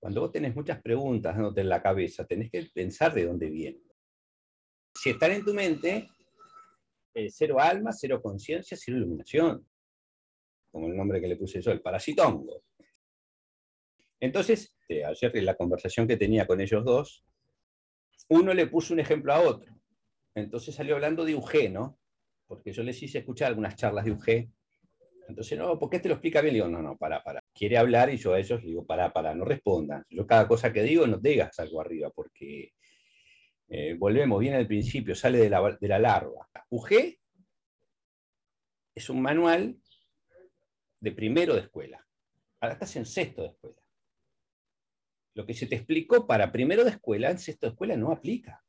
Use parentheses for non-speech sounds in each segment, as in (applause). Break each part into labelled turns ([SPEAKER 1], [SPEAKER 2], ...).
[SPEAKER 1] Cuando vos tenés muchas preguntas dándote en la cabeza, tenés que pensar de dónde vienen. Si están en tu mente, eh, cero alma, cero conciencia, cero iluminación. Como el nombre que le puse yo, el parasitongo. Entonces, eh, ayer en la conversación que tenía con ellos dos, uno le puso un ejemplo a otro. Entonces salió hablando de UG, ¿no? Porque yo les hice escuchar algunas charlas de UG. Entonces, no, ¿por qué te lo explica bien? Le digo, no, no, para, para. Quiere hablar y yo a ellos le digo, para, para, no respondan. Yo cada cosa que digo no digas algo arriba, porque eh, volvemos, viene al principio, sale de la, de la larva. UG es un manual de primero de escuela. Ahora estás en sexto de escuela. Lo que se te explicó para primero de escuela, en sexto de escuela no aplica.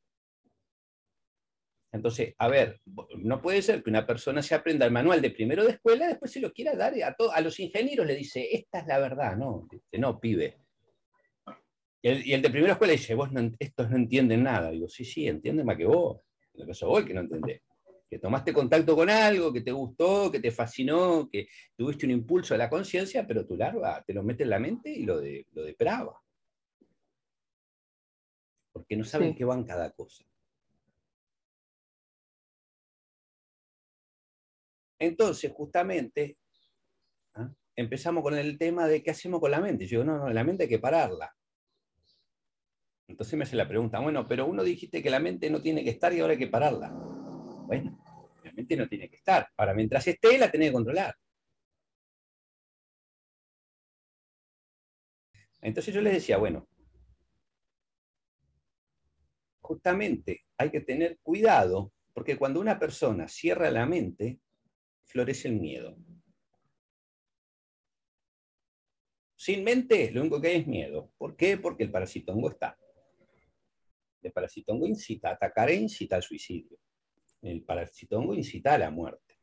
[SPEAKER 1] Entonces, a ver, no puede ser que una persona se aprenda el manual de primero de escuela, después se lo quiera dar a, a los ingenieros, le dice, esta es la verdad, no, no, pibe. Y el, de primera escuela dice, vos no, estos no entienden nada. Digo, sí, sí, entienden más que vos. Lo que sos vos que no entendés. Que tomaste contacto con algo, que te gustó, que te fascinó, que tuviste un impulso de la conciencia, pero tu larva te lo mete en la mente y lo, de, lo deprava porque no saben qué van cada cosa. Entonces, justamente, ¿ah? empezamos con el tema de qué hacemos con la mente. Yo digo, no, no, la mente hay que pararla. Entonces me hace la pregunta, bueno, pero uno dijiste que la mente no tiene que estar y ahora hay que pararla. Bueno, la mente no tiene que estar. Ahora, mientras esté, la tiene que controlar. Entonces yo les decía, bueno, justamente hay que tener cuidado, porque cuando una persona cierra la mente, florece el miedo. Sin mente, lo único que hay es miedo. ¿Por qué? Porque el parasitongo está. El parasitongo incita a atacar e incita al suicidio. El parasitongo incita a la muerte.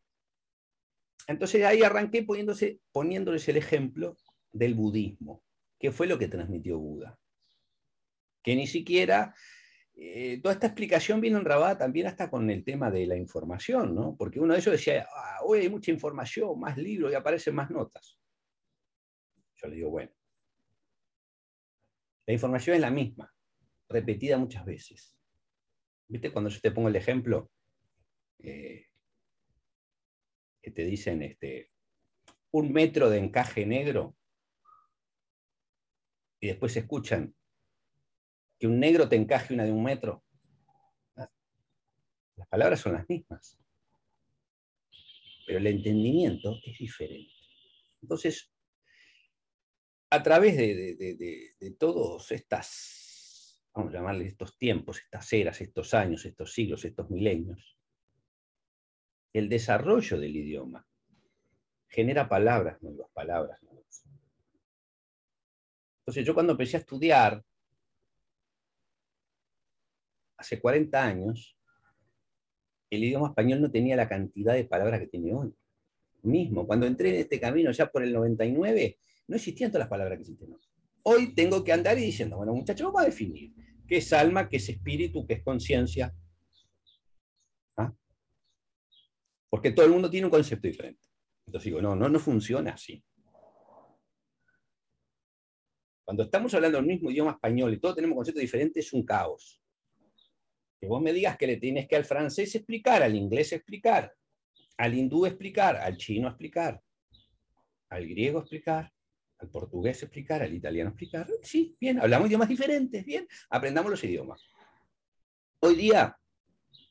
[SPEAKER 1] Entonces ahí arranqué poniéndose, poniéndoles el ejemplo del budismo, que fue lo que transmitió Buda. Que ni siquiera eh, toda esta explicación viene enrabada también hasta con el tema de la información, ¿no? Porque uno de ellos decía, ah, hoy hay mucha información, más libros y aparecen más notas. Yo le digo, bueno, la información es la misma, repetida muchas veces. ¿Viste cuando yo te pongo el ejemplo? Eh, que te dicen este, un metro de encaje negro y después escuchan que un negro te encaje una de un metro. Las palabras son las mismas, pero el entendimiento es diferente. Entonces, a través de, todos estas, vamos a llamarle estos tiempos, estas eras, estos años, estos siglos, estos milenios, el desarrollo del idioma genera palabras nuevas, palabras nuevas. Entonces yo cuando empecé a estudiar hace 40 años, el idioma español no tenía la cantidad de palabras que tiene hoy. Mismo, cuando entré en este camino ya por el 99, no existían todas las palabras que existen hoy. Hoy tengo que andar y diciendo, bueno, muchachos, vamos a definir qué es alma, qué es espíritu, qué es conciencia. ¿Ah? Porque todo el mundo tiene un concepto diferente. Entonces digo, no, no, no funciona así. Cuando estamos hablando del mismo idioma español y todos tenemos conceptos diferentes, es un caos. Que vos me digas que le tienes que al francés explicar, al inglés explicar, al hindú explicar, al chino explicar, al griego explicar, al portugués explicar, al italiano explicar. Sí, bien, hablamos idiomas diferentes, bien, aprendamos los idiomas. Hoy día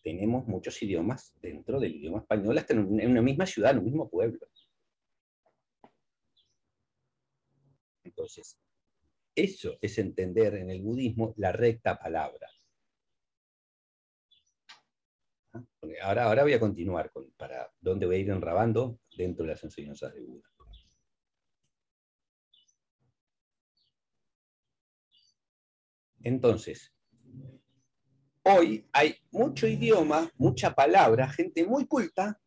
[SPEAKER 1] tenemos muchos idiomas dentro del idioma español, hasta en una misma ciudad, en un mismo pueblo. Entonces, eso es entender en el budismo la recta palabra. Ahora, ahora voy a continuar con para dónde voy a ir enrabando dentro de las enseñanzas de Buda. Entonces, hoy hay mucho idioma, mucha palabra, gente muy culta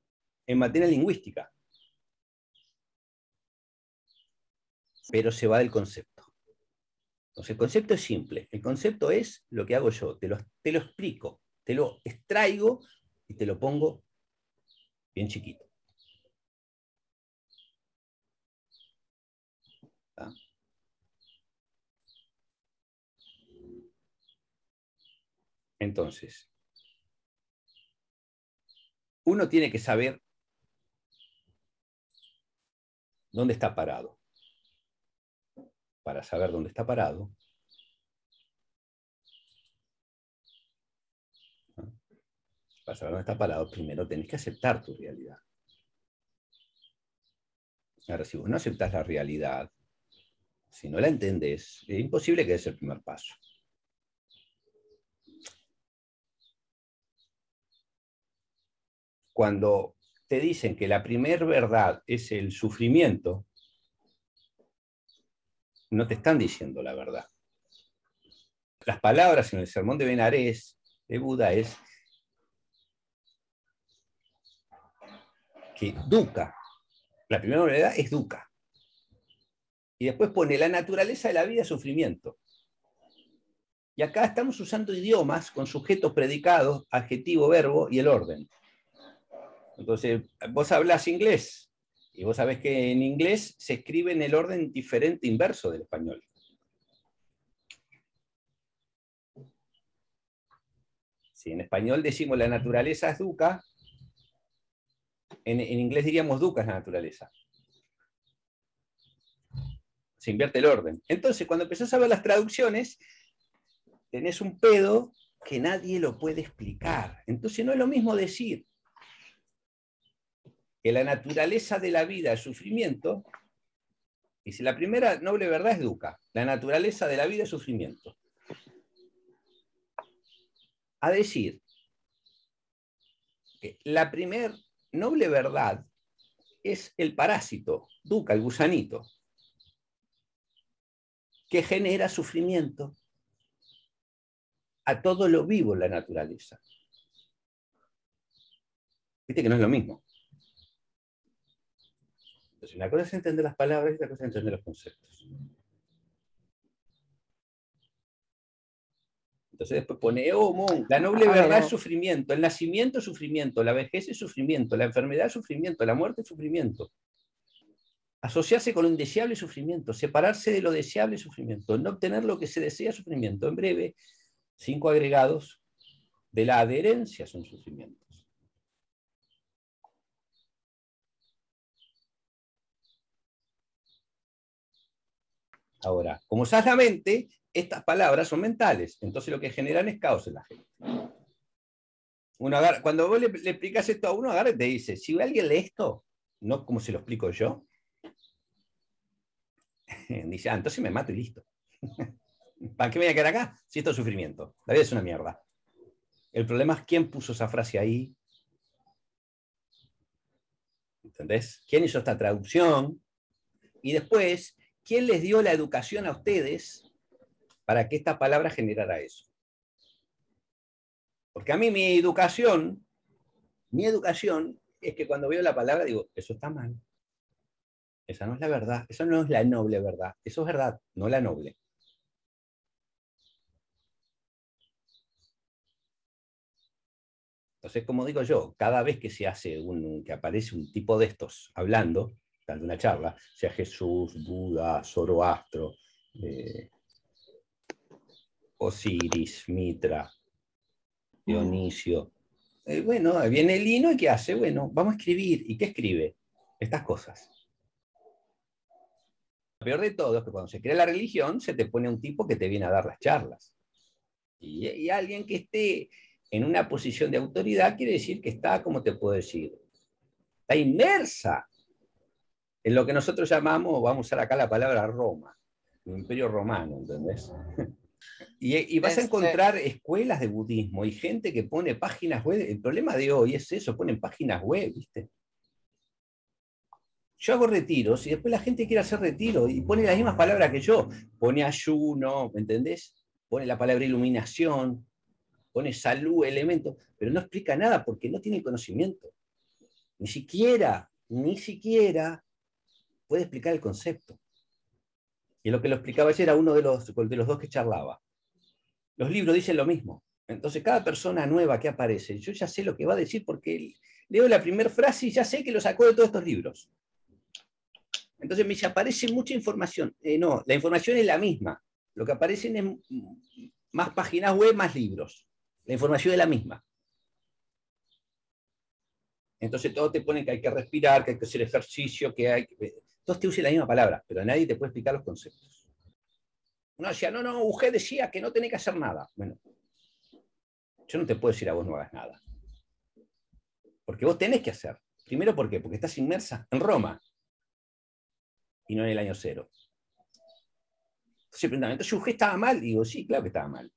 [SPEAKER 1] en materia lingüística. Pero se va del concepto. Entonces, el concepto es simple. El concepto es lo que hago yo. Te lo, te lo explico, te lo extraigo y te lo pongo bien chiquito. Entonces, uno tiene que saber dónde está parado. Para saber dónde está parado, para saber dónde está parado, primero tenés que aceptar tu realidad. Ahora, si vos no aceptas la realidad, si no la entendés, es imposible que des el primer paso. Cuando te dicen que la primer verdad es el sufrimiento, no te están diciendo la verdad. Las palabras en el sermón de Benarés de Buda es que duca, la primera verdad es duca. Y después pone la naturaleza de la vida sufrimiento. Y acá estamos usando idiomas con sujetos predicados, adjetivo, verbo y el orden. Entonces, vos hablas inglés y vos sabés que en inglés se escribe en el orden diferente inverso del español. Si en español decimos la naturaleza es duca, en, inglés diríamos duca es la naturaleza se invierte el orden. Entonces, cuando empezás a ver las traducciones, tenés un pedo que nadie lo puede explicar. Entonces, no es lo mismo decir que la naturaleza de la vida es sufrimiento, y si la primera noble verdad es duca, la naturaleza de la vida es sufrimiento. A decir que la primera noble verdad es el parásito, duca, el gusanito, que genera sufrimiento a todo lo vivo en la naturaleza. Viste que no es lo mismo. Entonces, una cosa es entender las palabras y otra cosa es entender los conceptos. Entonces después pone, oh, la noble verdad es sufrimiento, el nacimiento es sufrimiento, la vejez es sufrimiento, la enfermedad es sufrimiento, la muerte es sufrimiento. Asociarse con lo indeseable sufrimiento, separarse de lo deseable sufrimiento, no obtener lo que se desea sufrimiento. En breve, cinco agregados de la adherencia son sufrimientos. Ahora, como mente, estas palabras son mentales, entonces lo que generan es caos en la gente. cuando vos le, le, explicas esto a uno, agarra y te dice, si alguien lee esto, no como se lo explico yo, (laughs) Dice, ah, entonces me mato y listo. (laughs) ¿Para qué me voy a quedar acá? Si esto es sufrimiento. La vida es una mierda. El problema es quién puso esa frase ahí. ¿Entendés? ¿Quién hizo esta traducción? Y después, ¿quién les dio la educación a ustedes para que esta palabra generara eso? Porque a mí mi educación, mi educación es que cuando veo la palabra digo, eso está mal. Esa no es la verdad, eso no es la noble verdad, eso es verdad, no la noble. Entonces, como digo yo, cada vez que se hace un, que aparece un tipo de estos hablando, dando una charla, sea Jesús, Buda, Zoroastro, eh, Osiris, Mitra, Dionisio. Eh, bueno, viene el lino y ¿qué hace? Bueno, vamos a escribir. ¿Y qué escribe? Estas cosas. Lo peor de todo es que cuando se crea la religión, se te pone un tipo que te viene a dar las charlas. Y, alguien que esté en una posición de autoridad quiere decir que está, ¿cómo te puedo decir? Está inmersa en lo que nosotros llamamos, vamos a usar acá la palabra Roma, el imperio romano, ¿entendés? (laughs) Y, vas a este encontrar escuelas de budismo y gente que pone páginas web. El problema de hoy es eso, ponen páginas web, ¿viste? yo hago retiros y después la gente quiere hacer retiro y pone las mismas palabras que yo. Pone ayuno, ¿me entendés? Pone la palabra iluminación, pone salud, elemento, pero no explica nada porque no tiene conocimiento. Ni siquiera, ni siquiera puede explicar el concepto. Y lo que lo explicaba ayer era uno de los, de los dos que charlaba. Los libros dicen lo mismo. Entonces, cada persona nueva que aparece, yo ya sé lo que va a decir porque leo la primera frase y ya sé que lo sacó de todos estos libros. Entonces me dice, aparece mucha información. Eh, no, la información es la misma. Lo que aparecen es más páginas web, más libros. La información es la misma. Entonces todos te ponen que hay que respirar, que hay que hacer ejercicio, que hay que... Todos te usan la misma palabra, pero nadie te puede explicar los conceptos. Uno decía, no, no, usted decía que no tenés que hacer nada. Bueno, yo no te puedo decir a vos no hagas nada. Porque vos tenés que hacer. Primero, ¿por qué? Porque estás inmersa en Roma y no en el año cero. Entonces, entonces usted estaba mal. digo, sí, claro que estaba mal.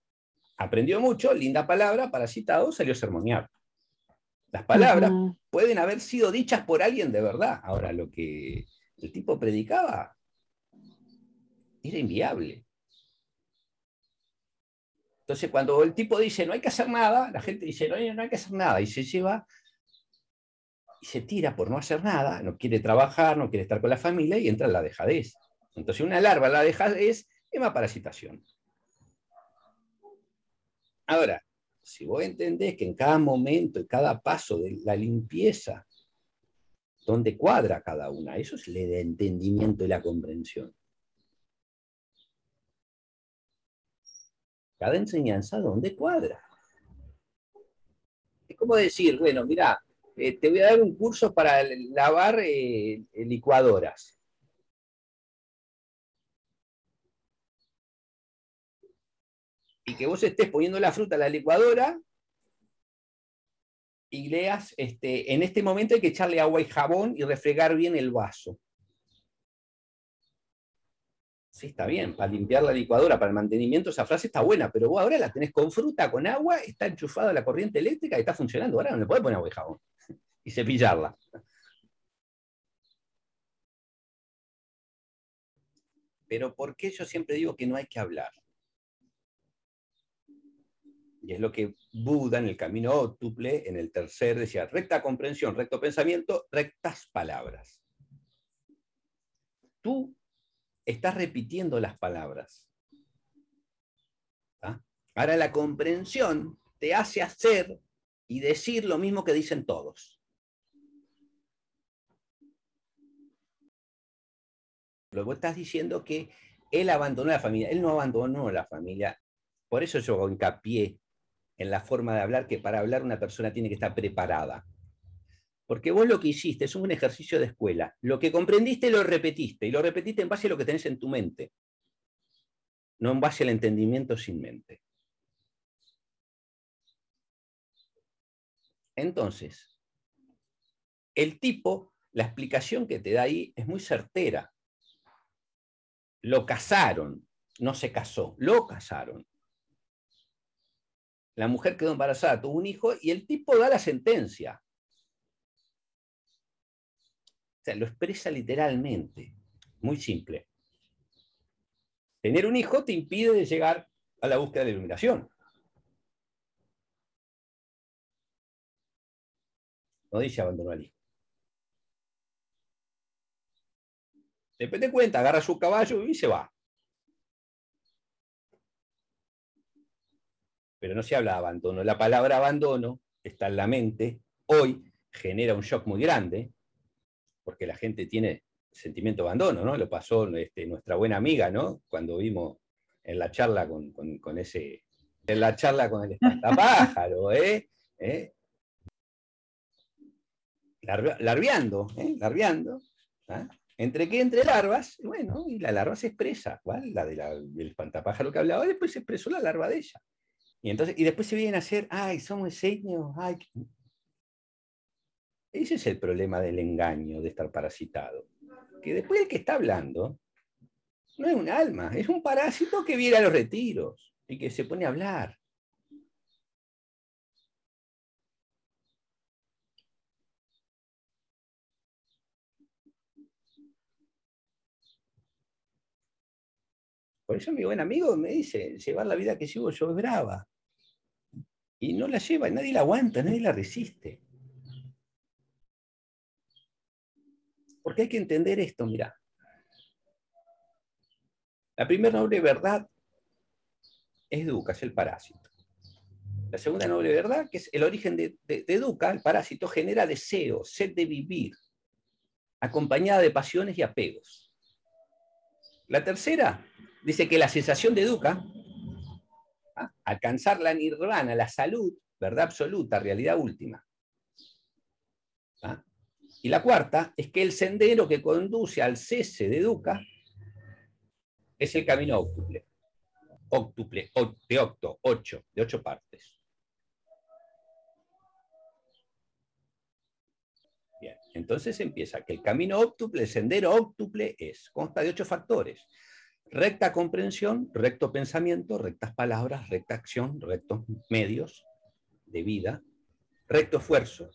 [SPEAKER 1] Aprendió mucho, linda palabra, parasitado, salió a sermonear. Las palabras pueden haber sido dichas por alguien de verdad. Ahora, lo que el tipo predicaba era inviable. Entonces, cuando el tipo dice no hay que hacer nada, la gente dice no, no hay que hacer nada y se lleva y se tira por no hacer nada, no quiere trabajar, no quiere estar con la familia y entra en la dejadez. Entonces, una larva la dejadez es más parasitación. Ahora, si vos entendés que en cada momento y cada paso de la limpieza, donde cuadra cada una, eso es el entendimiento y la comprensión. Cada enseñanza, ¿dónde cuadra? Es como decir, bueno, mira, eh, te voy a dar un curso para lavar eh, licuadoras. y que vos estés poniendo la fruta en la licuadora y leas, este, en este momento hay que echarle agua y jabón y refregar bien el vaso. Sí, está bien, para limpiar la licuadora, para el mantenimiento, esa frase está buena, pero vos ahora la tenés con fruta, con agua, está enchufada la corriente eléctrica y está funcionando. Ahora no le podés poner agua y jabón (laughs) y cepillarla. Pero ¿por qué yo siempre digo que no hay que hablar? Y es lo que Buda en el camino ótuple, en el tercer, decía, recta comprensión, recto pensamiento, rectas palabras. Tú estás repitiendo las palabras. ¿Ah? Ahora la comprensión te hace hacer y decir lo mismo que dicen todos. Luego estás diciendo que él abandonó la familia. Él no abandonó la familia. Por eso yo hincapié en la forma de hablar, que para hablar una persona tiene que estar preparada. Porque vos lo que hiciste es un ejercicio de escuela. Lo que comprendiste lo repetiste, y lo repetiste en base a lo que tenés en tu mente, no en base al entendimiento sin mente. Entonces, el tipo, la explicación que te da ahí es muy certera. Lo casaron, no se casó, lo casaron la mujer quedó embarazada, tuvo un hijo y el tipo da la sentencia. O sea, lo expresa literalmente. Muy simple. Tener un hijo te impide llegar a la búsqueda de la iluminación. No dice abandonó al hijo. Después de cuenta, agarra su caballo y se va. Pero no se habla de abandono. La palabra abandono está en la mente, hoy genera un shock muy grande, porque la gente tiene sentimiento de abandono, ¿no? Lo pasó este, nuestra buena amiga, ¿no? Cuando vimos en la charla con, ese, en la charla con el espantapájaro, (laughs) ¿eh? ¿Eh? larviando, ¿eh? larviando. ¿ah? ¿Entre qué? Entre larvas. Bueno, y la larva se expresa. ¿cuál? La, de del espantapájaro que hablaba, después se expresó la larva de ella. Y, entonces, y después se vienen a hacer, ay, somos seños, ay. Ese es el problema del engaño, de estar parasitado. Que después el que está hablando no es un alma, es un parásito que viene a los retiros y que se pone a hablar. Por eso mi buen amigo me dice, llevar la vida que llevo yo es brava y no la lleva, nadie la aguanta, nadie la resiste. Porque hay que entender esto, mira. La primera noble verdad es Duca, es el parásito. La segunda noble verdad, que es el origen de, de, Duca, el parásito genera deseo, sed de vivir, acompañada de pasiones y apegos. La tercera dice que la sensación de Duca. Alcanzar la nirvana, la salud, verdad absoluta, realidad última. ¿Ah? Y la cuarta es que el sendero que conduce al cese de Dukkha es el camino óctuple. Óctuple, de octo, ocho, de ocho partes. Bien, entonces empieza que el camino óctuple, el sendero óctuple es, consta de ocho factores. Recta comprensión, recto pensamiento, rectas palabras, recta acción, rectos medios de vida, recto esfuerzo,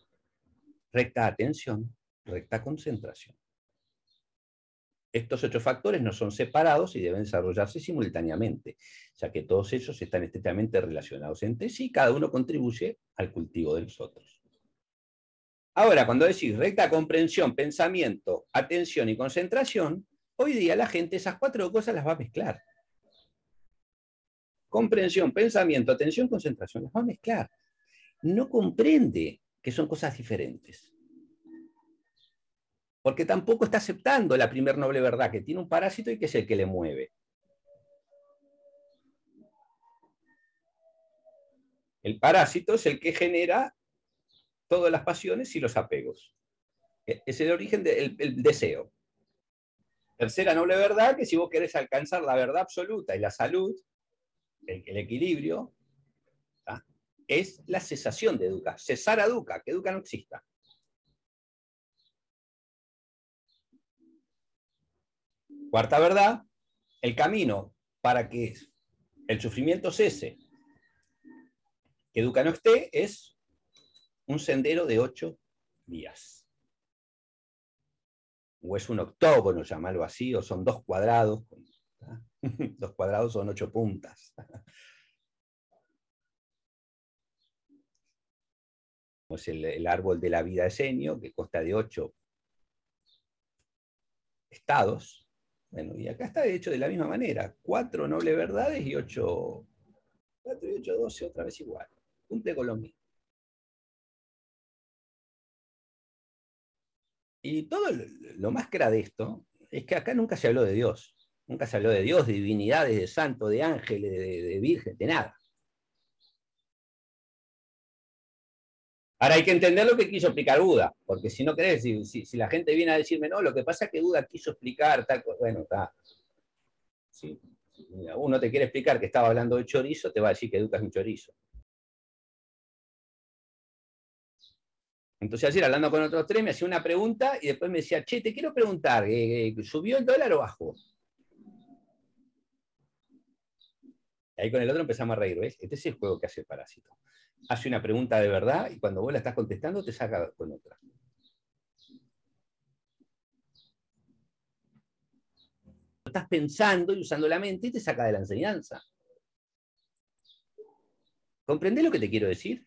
[SPEAKER 1] recta atención, recta concentración. Estos ocho factores no son separados y deben desarrollarse simultáneamente, ya que todos ellos están estrechamente relacionados entre sí y cada uno contribuye al cultivo de los otros. Ahora, cuando decís recta comprensión, pensamiento, atención y concentración, hoy día la gente esas cuatro cosas las va a mezclar. Comprensión, pensamiento, atención, concentración, las va a mezclar. No comprende que son cosas diferentes porque tampoco está aceptando la primer noble verdad, que tiene un parásito y que es el que le mueve. El parásito es el que genera todas las pasiones y los apegos. E, es el origen del deseo. Tercera noble verdad, que si vos querés alcanzar la verdad absoluta y la salud, el, equilibrio, es la cesación de educa. Cesar a educa, que educa no exista. Cuarta verdad, el camino para que el sufrimiento cese, que Educa no esté, es un sendero de ocho días. O es un octógono, llamarlo así, o son dos cuadrados. (laughs) Dos cuadrados son ocho puntas. (laughs) Es el, árbol de la vida esenio, que consta de ocho estados, bueno, y acá está hecho de la misma manera. Cuatro nobles verdades y ocho, cuatro y ocho, doce, otra vez igual. Cumple con lo mismo. Y todo lo más que de esto es que acá nunca se habló de Dios. Nunca se habló de Dios, de divinidades, de santos, de ángeles, de, de virgen, de nada. Ahora hay que entender lo que quiso explicar Buda, porque si no crees, si, la gente viene a decirme, no, lo que pasa es que Buda quiso explicar tal cosa, bueno, está. Si uno te quiere explicar que estaba hablando de chorizo, te va a decir que educas un chorizo. Entonces ayer hablando con otros tres me hacía una pregunta y después me decía, che, te quiero preguntar, eh, ¿subió el dólar o bajó? Ahí con el otro empezamos a reír, ¿ves? Este es el juego que hace el parásito hace una pregunta de verdad y cuando vos la estás contestando te saca con otra. Estás pensando y usando la mente y te saca de la enseñanza. ¿Comprendés lo que te quiero decir?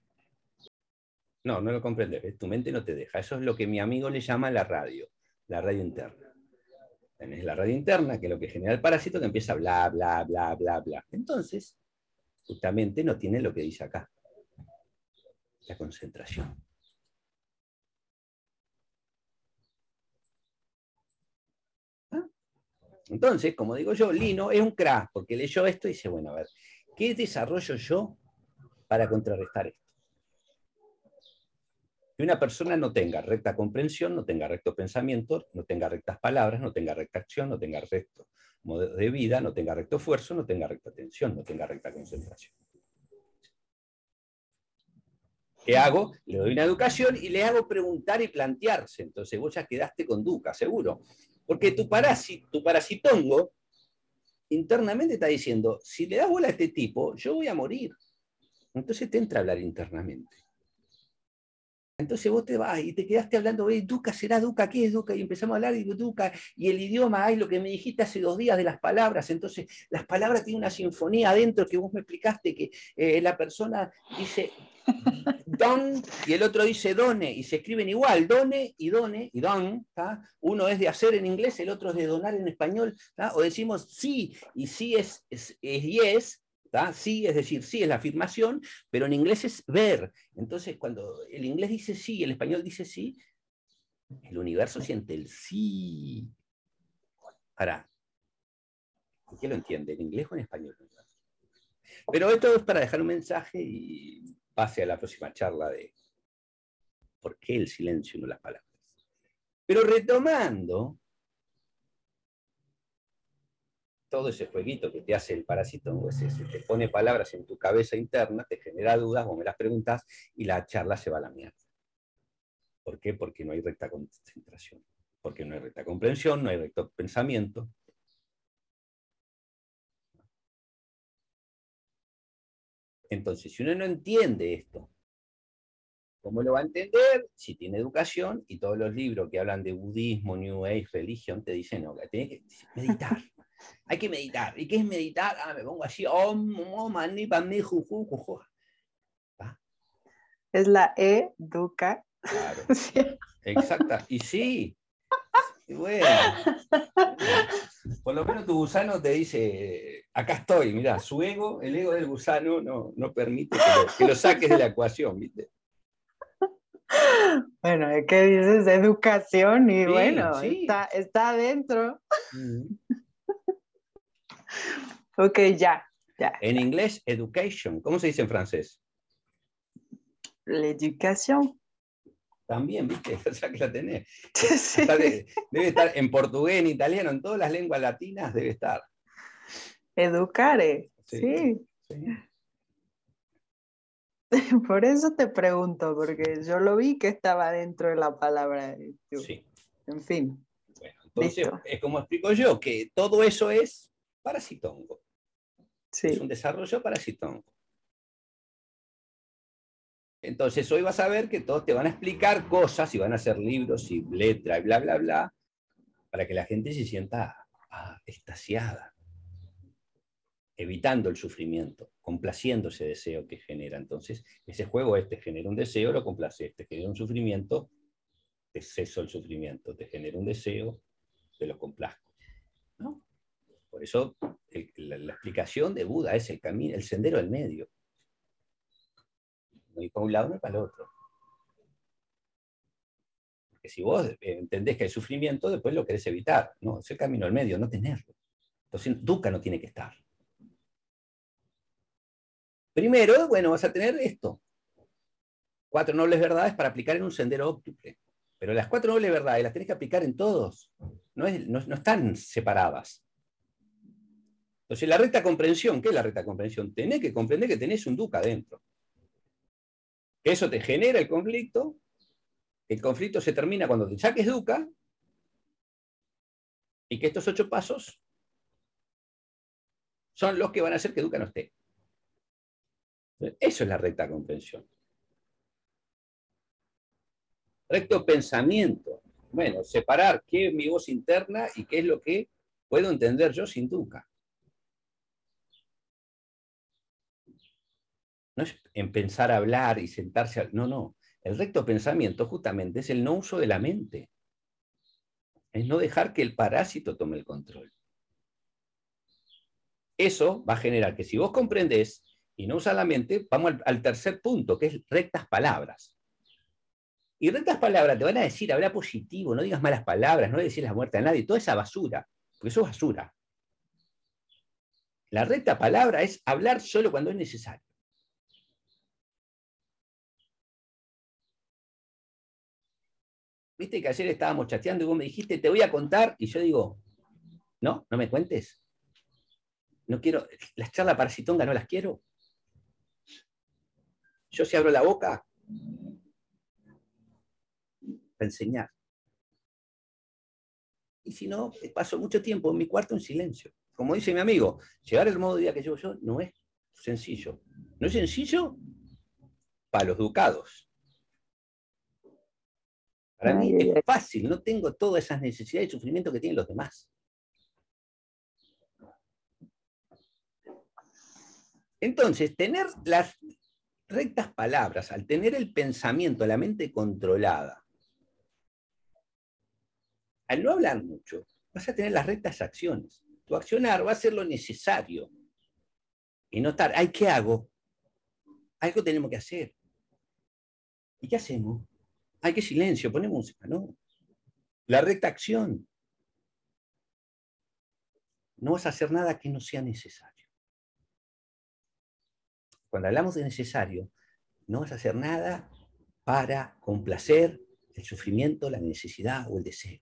[SPEAKER 1] No, no lo comprendes. Tu mente no te deja. Eso es lo que mi amigo le llama la radio, la radio interna. Tenés la radio interna, que es lo que genera el parásito, que empieza bla, bla, bla, bla, bla. Entonces, justamente no tiene lo que dice acá la concentración. ¿Ah? Entonces, como digo yo, Lino es un crack, porque leyó esto y dice, bueno, a ver, ¿qué desarrollo yo para contrarrestar esto? Que una persona no tenga recta comprensión, no tenga recto pensamiento, no tenga rectas palabras, no tenga recta acción, no tenga recto modo de vida, no tenga recto esfuerzo, no tenga recta atención, no tenga recta concentración. ¿Qué hago? Le doy una educación y le hago preguntar y plantearse. Entonces vos ya quedaste con Duca, seguro. Porque tu, parásito, tu parasitongo internamente está diciendo, si le das bola a este tipo, yo voy a morir. Entonces te entra a hablar internamente. Entonces vos te vas y te quedaste hablando, Duca será Duca, ¿qué es Duca? Y empezamos a hablar de Duca y el idioma, hay lo que me dijiste hace dos días de las palabras. Entonces las palabras tienen una sinfonía adentro que vos me explicaste que eh, la persona dice don y el otro dice done y se escriben igual, done y done y don. Uno es de hacer en inglés, el otro es de donar en español. O decimos sí y sí es, es, es yes Sí, es decir, sí es la afirmación, pero en inglés es ver. Entonces, cuando el inglés dice sí el español dice sí, el universo siente el sí. Ahora, ¿qué lo entiende? ¿En inglés o en español? Pero esto es para dejar un mensaje y pase a la próxima charla de por qué el silencio y no las palabras. Pero retomando todo ese jueguito que te hace el parásito, ese, te pone palabras en tu cabeza interna, te genera dudas, vos me las preguntas y la charla se va a la mierda. ¿Por qué? Porque no hay recta concentración, porque no hay recta comprensión, no hay recto pensamiento. Entonces, si uno no entiende esto, ¿cómo lo va a entender? Si tiene educación y todos los libros que hablan de budismo, New Age, religión, te dicen, no, tiene que meditar. Hay que meditar. ¿Y qué es meditar? Ah, me pongo así.
[SPEAKER 2] Es la educa.
[SPEAKER 1] Claro. (laughs) Exacta. Y sí. bueno. Por lo menos tu gusano te dice, acá estoy, mira, su ego, el ego del gusano no, no permite que lo, saques de la ecuación, ¿viste?
[SPEAKER 2] Bueno, que dices educación y bueno, Está, está adentro. Ok, ya, ya.
[SPEAKER 1] En inglés, education. ¿Cómo se dice en francés?
[SPEAKER 2] L'education.
[SPEAKER 1] También, ¿viste? (laughs) O sea que la tenés. (laughs) Debe, estar en portugués, en italiano, en todas las lenguas latinas debe estar.
[SPEAKER 2] Educare, sí. (laughs) Por eso te pregunto, porque yo lo vi que estaba dentro de la palabra. Sí. En fin.
[SPEAKER 1] Bueno, entonces es como explico yo, que todo eso es parasitongo. Es un desarrollo parasitongo. Entonces hoy vas a ver que todos te van a explicar cosas y van a hacer libros y letra y bla, bla, bla, para que la gente se sienta ah, estasiada, evitando el sufrimiento, complaciendo ese deseo que genera. Entonces, ese juego este genera un deseo, lo complace, este genera un sufrimiento, te ceso el sufrimiento, te genera un deseo, te lo complazco. ¿No? Por eso la, explicación de Buda es el camino, el sendero del medio. No ir para un lado ni para el otro. Porque si vos entendés que hay sufrimiento, después lo querés evitar. No, es el camino del medio, no tenerlo. Entonces, Dukkha no tiene que estar. Primero, bueno, vas a tener esto. Cuatro nobles verdades para aplicar en un sendero óptico. Pero las cuatro nobles verdades las tenés que aplicar en todos. no, no están separadas. Entonces, la recta comprensión, ¿qué es la recta comprensión? Tenés que comprender que tenés un duca dentro. Eso te genera el conflicto. El conflicto se termina cuando te saques duca. Y que estos ocho pasos son los que van a hacer que duca no esté. Eso es la recta comprensión. Recto pensamiento. Bueno, separar qué es mi voz interna y qué es lo que puedo entender yo sin duca. No es en pensar hablar y sentarse. No, no. El recto pensamiento justamente es el no uso de la mente. Es no dejar que el parásito tome el control. Eso va a generar que si vos comprendés y no usas la mente, vamos al, tercer punto, que es rectas palabras. Y rectas palabras te van a decir, habla positivo, no digas malas palabras, no decís la muerte a nadie, toda esa basura, porque eso es basura. La recta palabra es hablar solo cuando es necesario. Viste que ayer estábamos chateando y vos me dijiste, te voy a contar, y yo digo, no, no me cuentes. No quiero, las charlas para Citonga no las quiero. Yo si abro la boca, para enseñar. Y si no, paso mucho tiempo en mi cuarto en silencio. Como dice mi amigo, llegar al modo de día que llevo yo no es sencillo. No es sencillo para los educados. Para mí es fácil, no tengo todas esas necesidades y sufrimiento que tienen los demás. Entonces, tener las rectas palabras, al tener el pensamiento, la mente controlada, al no hablar mucho, vas a tener las rectas acciones. Tu accionar va a ser lo necesario. Y no estar, ay, ¿qué hago? Algo tenemos que hacer. ¿Y qué hacemos? Ay, qué silencio, pone música, ¿no? La recta acción. No vas a hacer nada que no sea necesario. Cuando hablamos de necesario, no vas a hacer nada para complacer el sufrimiento, la necesidad o el deseo.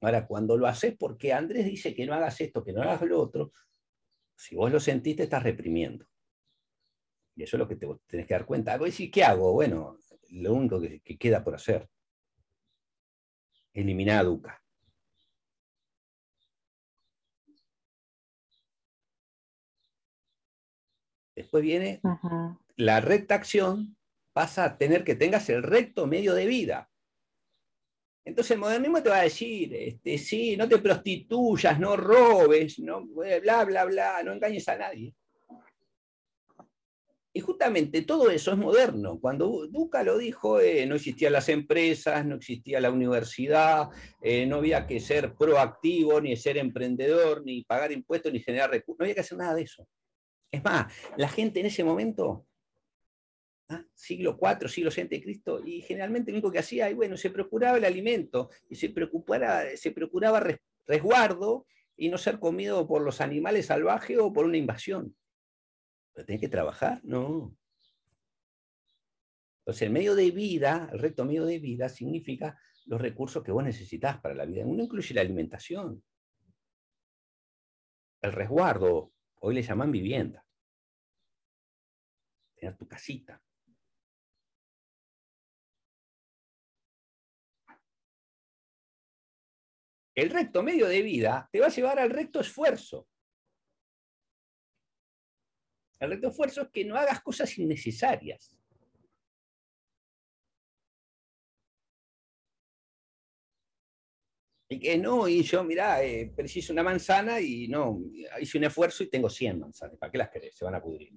[SPEAKER 1] Ahora, cuando lo haces porque Andrés dice que no hagas esto, que no hagas lo otro, si vos lo sentiste, estás reprimiendo. Y eso es lo que te tenés que dar cuenta. ¿Y qué hago? Bueno, lo único que, queda por hacer. Eliminar a Duca. Después viene la recta acción, pasa a tener que tengas el recto medio de vida. Entonces el modernismo te va a decir, este, sí, no te prostituyas, no robes, no, bla, bla, bla, no engañes a nadie. Y justamente todo eso es moderno. Cuando Duca lo dijo, eh, no existían las empresas, no existía la universidad, eh, no había que ser proactivo, ni ser emprendedor, ni pagar impuestos, ni generar recursos, no había que hacer nada de eso. Es más, la gente en ese momento, ¿ah? siglo IV, siglo VI de Cristo, y generalmente lo único que hacía, y bueno, se procuraba el alimento, y se, se procuraba resguardo y no ser comido por los animales salvajes o por una invasión. ¿Pero tenés que trabajar? No. Entonces, el medio de vida, el reto medio de vida, significa los recursos que vos necesitas para la vida. Uno incluye la alimentación, el resguardo, hoy le llaman vivienda. Tener tu casita. El recto medio de vida te va a llevar al recto esfuerzo. El recto esfuerzo es que no hagas cosas innecesarias. Y que no, y yo, mirá, eh, preciso una manzana y no, hice un esfuerzo y tengo 100 manzanas. ¿Para qué las querés? Se van a pudrir.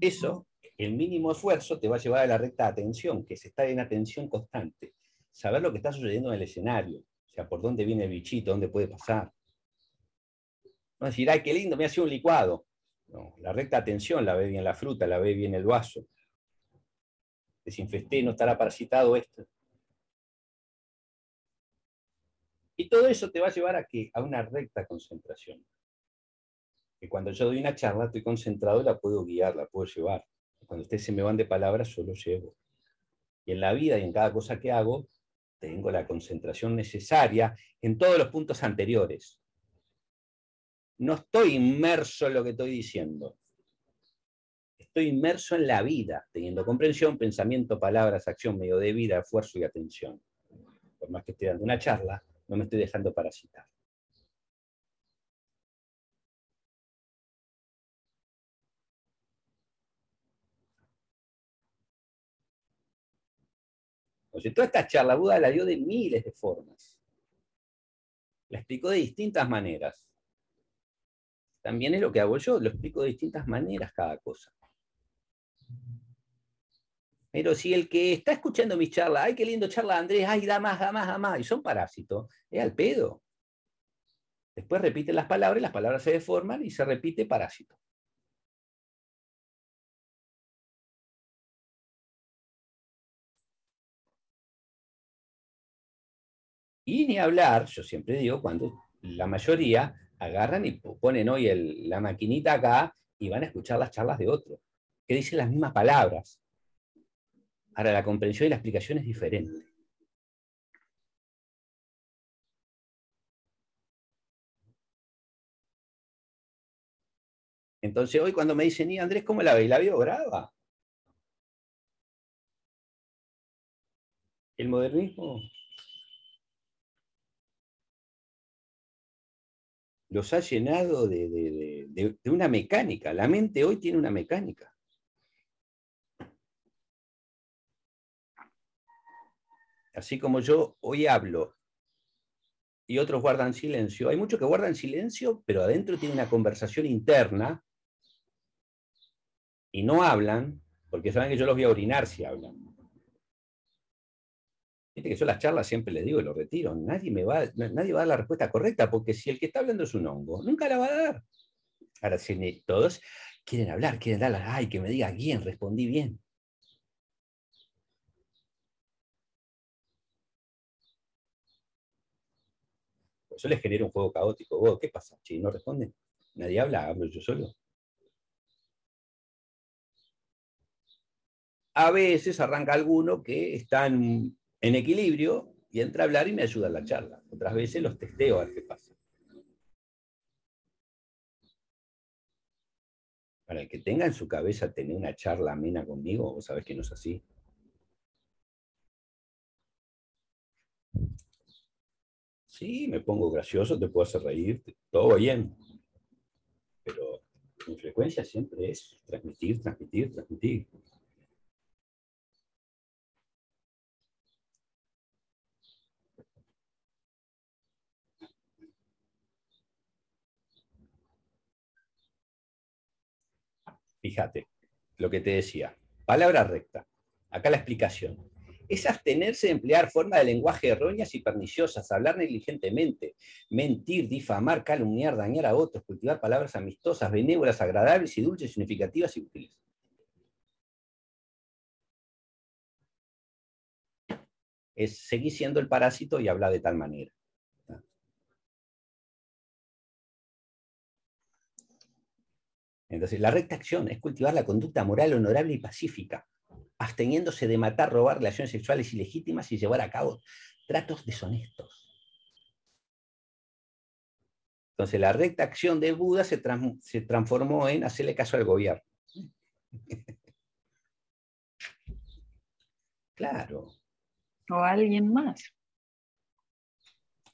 [SPEAKER 1] Eso, el mínimo esfuerzo, te va a llevar a la recta atención, que es estar en atención constante. Saber lo que está sucediendo en el escenario. O sea, por dónde viene el bichito, dónde puede pasar. No decir, ay, qué lindo, me ha sido un licuado. No, la recta atención la ve bien la fruta, la ve bien el vaso. Desinfesté, no estará parasitado esto. Y todo eso te va a llevar a, que, a una recta concentración. Que cuando yo doy una charla estoy concentrado y la puedo guiar, la puedo llevar. Cuando ustedes se me van de palabras, yo lo llevo. Y en la vida y en cada cosa que hago, tengo la concentración necesaria en todos los puntos anteriores no estoy inmerso en lo que estoy diciendo. Estoy inmerso en la vida, teniendo comprensión, pensamiento, palabras, acción, medio de vida, esfuerzo y atención. Por más que esté dando una charla, no me estoy dejando parasitar. Entonces, toda esta charla Buda la dio de miles de formas. La explicó de distintas maneras. También es lo que hago yo, lo explico de distintas maneras cada cosa. Pero si el que está escuchando mi charla, ay, qué lindo charla Andrés, ay, da más, da más, da más, y son parásitos, es al pedo. Después repite las palabras y las palabras se deforman y se repite parásito. Y ni hablar, yo siempre digo, cuando la mayoría agarran y ponen hoy la maquinita acá y van a escuchar las charlas de otro, que dicen las mismas palabras. Ahora, la comprensión y la explicación es diferente. Entonces, hoy cuando me dicen, y Andrés, ¿cómo la ve? ¿La vio brava? El modernismo los ha llenado de, una mecánica. La mente hoy tiene una mecánica. Así como yo hoy hablo y otros guardan silencio, hay muchos que guardan silencio, pero adentro tienen una conversación interna y no hablan, porque saben que yo los voy a orinar si hablan que yo las charlas siempre les digo y lo retiro. Nadie, me va, nadie va a dar la respuesta correcta, porque si el que está hablando es un hongo, nunca la va a dar. Ahora, si todos quieren hablar, quieren dar, ay, que me diga bien, respondí bien. Eso les genera un juego caótico. ¿Qué pasa? Si no responden, nadie habla, hablo yo solo. A veces arranca alguno que está en, equilibrio y entra a hablar y me ayuda a la charla. Otras veces los testeo a ver qué pasa. Para el que tenga en su cabeza tener una charla amena conmigo, vos sabés que no es así. Sí, me pongo gracioso, te puedo hacer reír, todo bien. Pero mi frecuencia siempre es transmitir, transmitir, transmitir. Fíjate, lo que te decía. Palabra recta. Acá la explicación. Es abstenerse de emplear formas de lenguaje erróneas y perniciosas, hablar negligentemente, mentir, difamar, calumniar, dañar a otros, cultivar palabras amistosas, benévolas, agradables y dulces, significativas y útiles. Es seguir siendo el parásito y hablar de tal manera. Entonces, la recta acción es cultivar la conducta moral honorable y pacífica, absteniéndose de matar, robar relaciones sexuales ilegítimas y llevar a cabo tratos deshonestos. Entonces, la recta acción de Buda se, se transformó en hacerle caso al gobierno. (laughs) claro.
[SPEAKER 2] O a alguien más.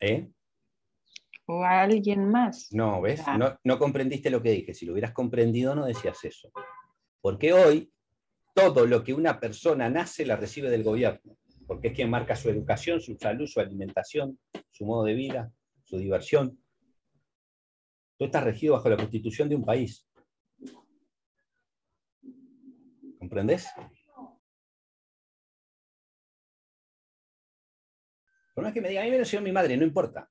[SPEAKER 1] ¿Eh?
[SPEAKER 2] O a alguien más.
[SPEAKER 1] No, ¿ves? No, comprendiste lo que dije. Si lo hubieras comprendido, no decías eso. Porque hoy todo lo que una persona nace la recibe del gobierno, porque es quien marca su educación, su salud, su alimentación, su modo de vida, su diversión. Tú estás regido bajo la constitución de un país. ¿Comprendés? Por más que me diga, a mí me lo enseñó mi madre, no importa.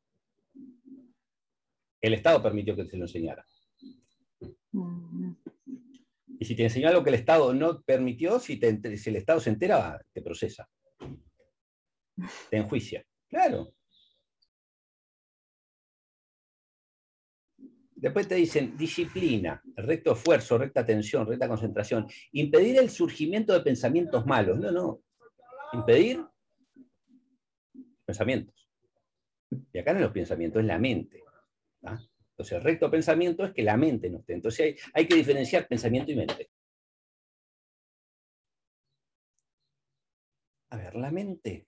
[SPEAKER 1] El Estado permitió que se lo enseñara. Y si te enseñó algo que el Estado no permitió, si, el Estado se entera, te procesa. Te enjuicia. Claro. Después te dicen disciplina, recto esfuerzo, recta atención, recta concentración. Impedir el surgimiento de pensamientos malos. No, no. Impedir pensamientos. Y acá no los pensamientos, es la mente. Entonces, el recto pensamiento es que la mente no esté. Entonces, hay, que diferenciar pensamiento y mente. A ver, la mente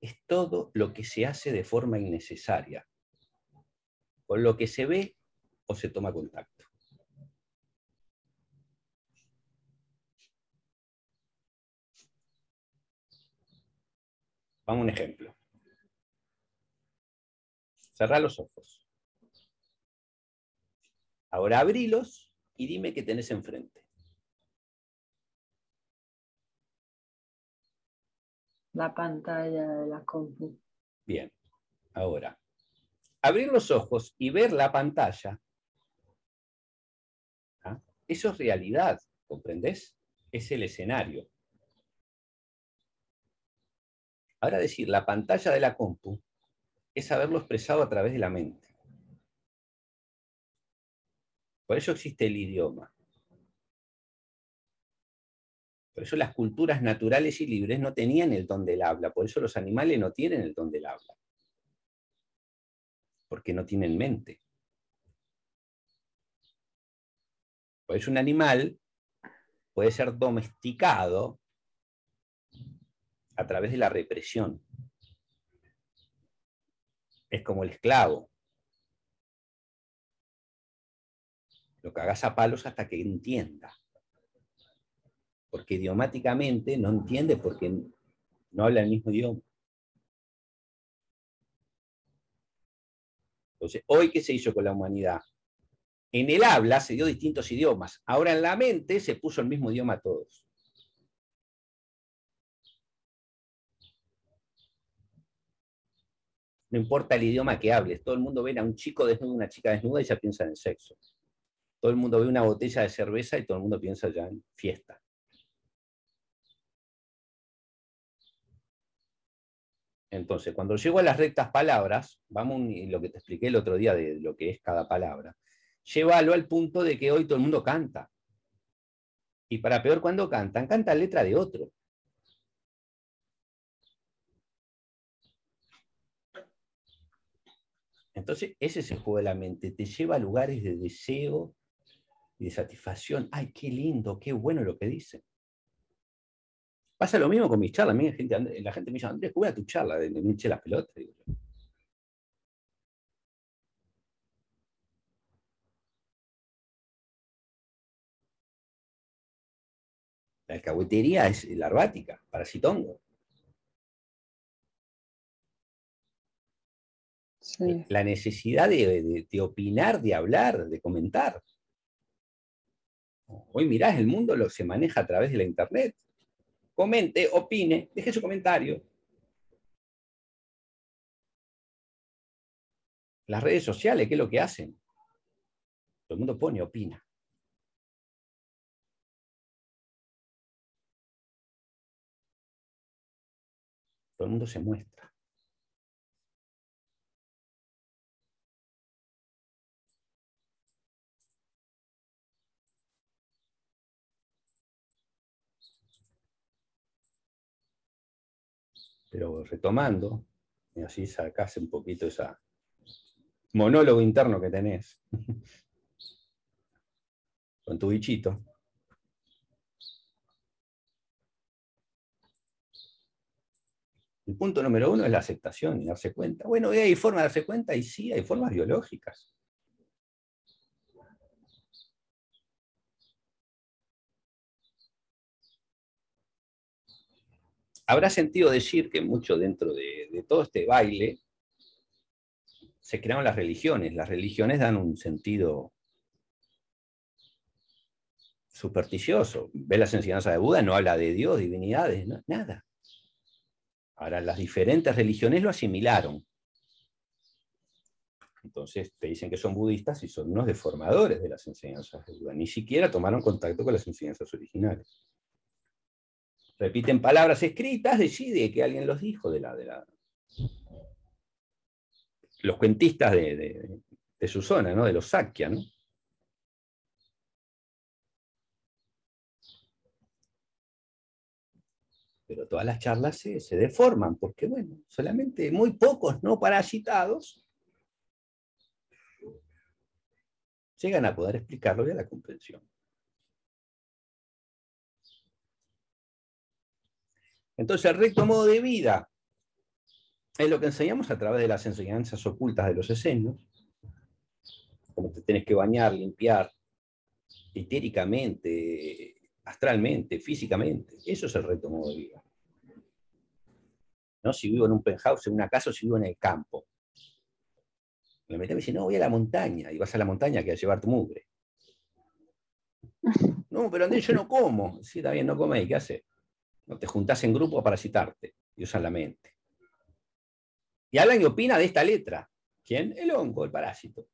[SPEAKER 1] es todo lo que se hace de forma innecesaria, con lo que se ve o se toma contacto. Vamos a un ejemplo. Cerrá los ojos. Ahora abrilos y dime qué tenés enfrente.
[SPEAKER 2] La pantalla de la compu.
[SPEAKER 1] Bien. Ahora, abrir los ojos y ver la pantalla, ¿ah? eso es realidad, ¿comprendés? Es el escenario. Ahora decir, la pantalla de la compu es haberlo expresado a través de la mente. Por eso existe el idioma. Por eso las culturas naturales y libres no tenían el don del habla. Por eso los animales no tienen el don del habla. Porque no tienen mente. Por eso un animal puede ser domesticado a través de la represión es como el esclavo. Lo cagas a palos hasta que entienda. Porque idiomáticamente no entiende porque no habla el mismo idioma. Entonces, hoy, ¿qué se hizo con la humanidad? En el habla se dio distintos idiomas. Ahora en la mente se puso el mismo idioma a todos. No importa el idioma que hables, todo el mundo ve a un chico desnudo, una chica desnuda y ya piensa en sexo. Todo el mundo ve una botella de cerveza y todo el mundo piensa ya en fiesta. Entonces, cuando llego a las rectas palabras, vamos a lo que te expliqué el otro día de lo que es cada palabra, llévalo al punto de que hoy todo el mundo canta. Y para peor cuando cantan, canta letra de otro. Entonces, ese es el juego de la mente, te lleva a lugares de deseo y de satisfacción. Ay, qué lindo, qué bueno lo que dice. Pasa lo mismo con mis charlas. la gente, la gente me dice, Andrés, ¿cómo tu charla? De, me eché las pelotas. La alcahuetería es larvática, parasitongo. La necesidad de, opinar, de hablar, de comentar. Hoy mirás, el mundo lo, se maneja a través de la internet comente, opine, deje su comentario. Las redes sociales, ¿qué es lo que hacen? Todo el mundo pone, opina. Todo el mundo se muestra. Pero retomando, y así sacás un poquito esa monólogo interno que tenés (laughs) con tu bichito. El punto número uno es la aceptación y darse cuenta. Bueno, ¿hay formas de darse cuenta? Y sí, hay formas biológicas. Habrá sentido decir que mucho dentro de, todo este baile se crearon las religiones. Las religiones dan un sentido supersticioso. Ve las enseñanzas de Buda, no habla de Dios, divinidades, nada. Ahora, las diferentes religiones lo asimilaron. Entonces te dicen que son budistas y son unos deformadores de las enseñanzas de Buda. Ni siquiera tomaron contacto con las enseñanzas originales repiten palabras escritas, decide que alguien los dijo de la, de la los cuentistas de, su zona, ¿no? de los Sakya. Pero todas las charlas se, se deforman, porque bueno, solamente muy pocos no parasitados llegan a poder explicarlo y a la comprensión. Entonces, el recto modo de vida es lo que enseñamos a través de las enseñanzas ocultas de los esenios, como te tienes que bañar, limpiar, etéricamente, astralmente, físicamente. Eso es el recto modo de vida. ¿No? Si vivo en un penthouse, en una casa, o si vivo en el campo. Me meto y me dice, no, voy a la montaña. Y vas a la montaña que a llevar tu mugre. (laughs) No, pero Andrés, yo no como. Sí, está bien, no coméis, ¿qué hace? Te juntás en grupo para citarte y usan la mente. Y hablan y opina de esta letra. ¿Quién? El hongo, el parásito.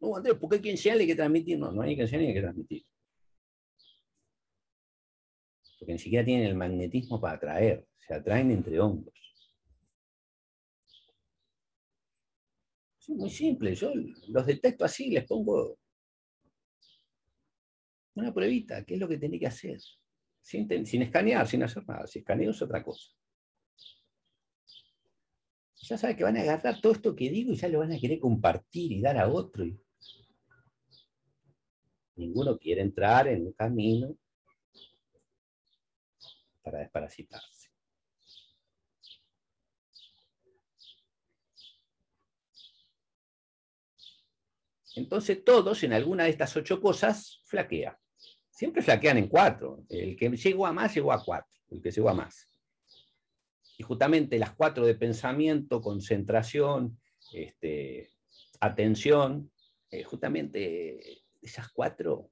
[SPEAKER 1] No, Andrés, ¿por qué hay que enseñarle que transmitir? No, no hay que enseñarle que transmitir. Porque ni siquiera tienen el magnetismo para atraer. Se atraen entre hongos. Es muy simple. Yo los detecto así, les pongo una pruebita, ¿qué es lo que tiene que hacer? Sin, escanear, sin hacer nada. Si escaneo es otra cosa. Ya sabe que van a agarrar todo esto que digo y ya lo van a querer compartir y dar a otro. Ninguno quiere entrar en un camino para desparasitarse. Entonces todos en alguna de estas ocho cosas flaquean siempre flaquean en cuatro. El que llegó a más, llegó a cuatro. El que llegó a más. Y justamente las cuatro de pensamiento, concentración, este, atención, eh, justamente esas cuatro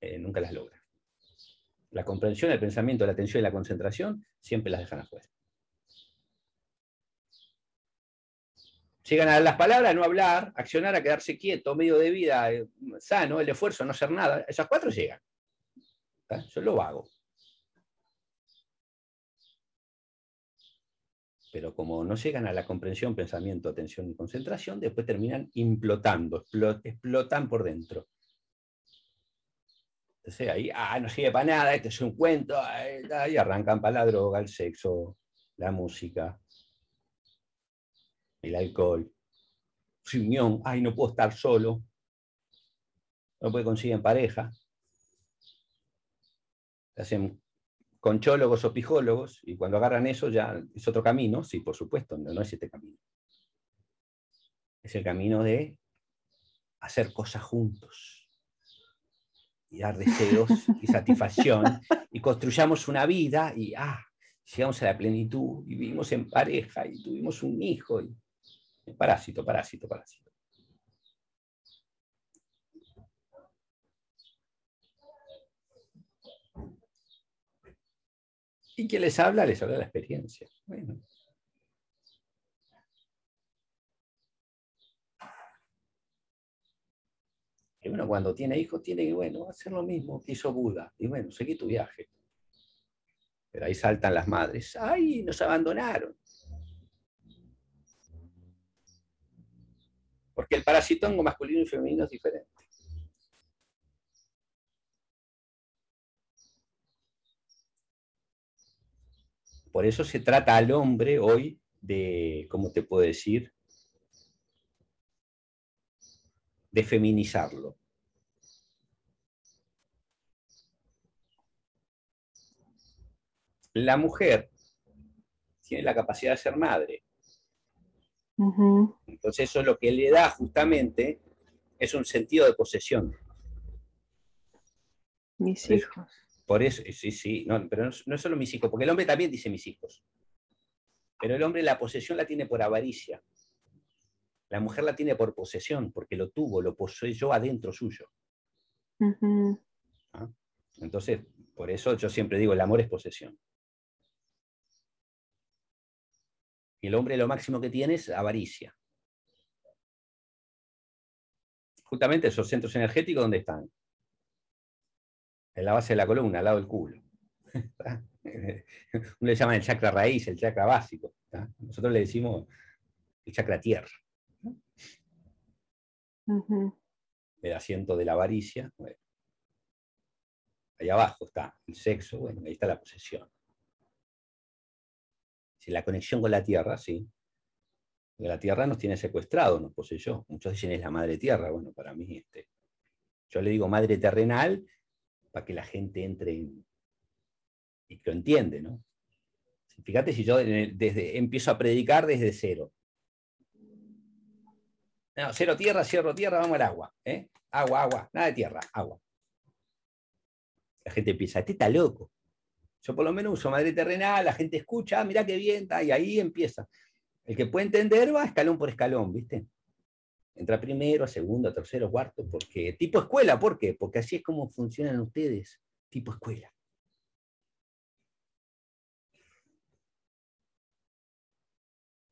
[SPEAKER 1] eh, nunca las logran. La comprensión, el pensamiento, la atención y la concentración siempre las dejan afuera. Llegan a las palabras, no hablar, accionar, a quedarse quieto, medio de vida eh, sano, el esfuerzo, no hacer nada. Esas cuatro llegan. Yo lo hago. pero como no llegan a la comprensión, pensamiento, atención y concentración, después terminan implotando, explotan por dentro. Entonces ahí, ah, no sirve para nada, este es un cuento, y arrancan para la droga, el sexo, la música, el alcohol, su unión, ay, no puedo estar solo, no puede conseguir pareja. hacen conchólogos o pijólogos, y cuando agarran eso ya es otro camino, sí, por supuesto, no, es este camino. Es el camino de hacer cosas juntos, y dar deseos y satisfacción, (laughs) y construyamos una vida, y ah, llegamos a la plenitud, y vivimos en pareja, y tuvimos un hijo, y parásito, parásito, parásito. ¿Y quién les habla? Les habla la experiencia. Bueno. Y bueno, cuando tiene hijos, tiene que, bueno, hacer lo mismo que hizo Buda. Y bueno, seguí tu viaje. Pero ahí saltan las madres. ¡Ay, nos abandonaron! Porque el parasitongo masculino y femenino es diferente. Por eso se trata al hombre hoy de, ¿cómo te puedo decir? De feminizarlo. La mujer tiene la capacidad de ser madre. Entonces eso es lo que le da justamente es un sentido de posesión.
[SPEAKER 2] Mis hijos.
[SPEAKER 1] Por eso, sí, sí, no, pero no, es solo mis hijos, porque el hombre también dice mis hijos. Pero el hombre la posesión la tiene por avaricia. La mujer la tiene por posesión, porque lo tuvo, lo poseyó adentro suyo. ¿Ah? Entonces, por eso yo siempre digo, el amor es posesión. Y el hombre lo máximo que tiene es avaricia. Justamente esos centros energéticos, ¿dónde están? en la base de la columna, al lado del culo. (laughs) Uno le llama el chakra raíz, el chakra básico. Nosotros le decimos el chakra tierra. El asiento de la avaricia. Ahí abajo está el sexo, bueno, ahí está la posesión. La conexión con la tierra, sí. la tierra nos tiene secuestrado, nos poseyó. Muchos dicen es la madre tierra. Bueno, para mí, este, yo le digo madre terrenal para que la gente entre y que lo entiende, ¿no? Fíjate si yo desde, empiezo a predicar desde cero. Cero tierra, cero tierra, vamos al agua. ¿eh? Agua, agua, nada de tierra, agua. La gente piensa, este está loco. Yo por lo menos uso madre terrenal, la gente escucha, ah, mira qué bien, y ahí empieza. El que puede entender va escalón por escalón, ¿viste? Entra primero, segundo, tercero, cuarto, porque tipo escuela, ¿por qué? Porque así es como funcionan ustedes, tipo escuela.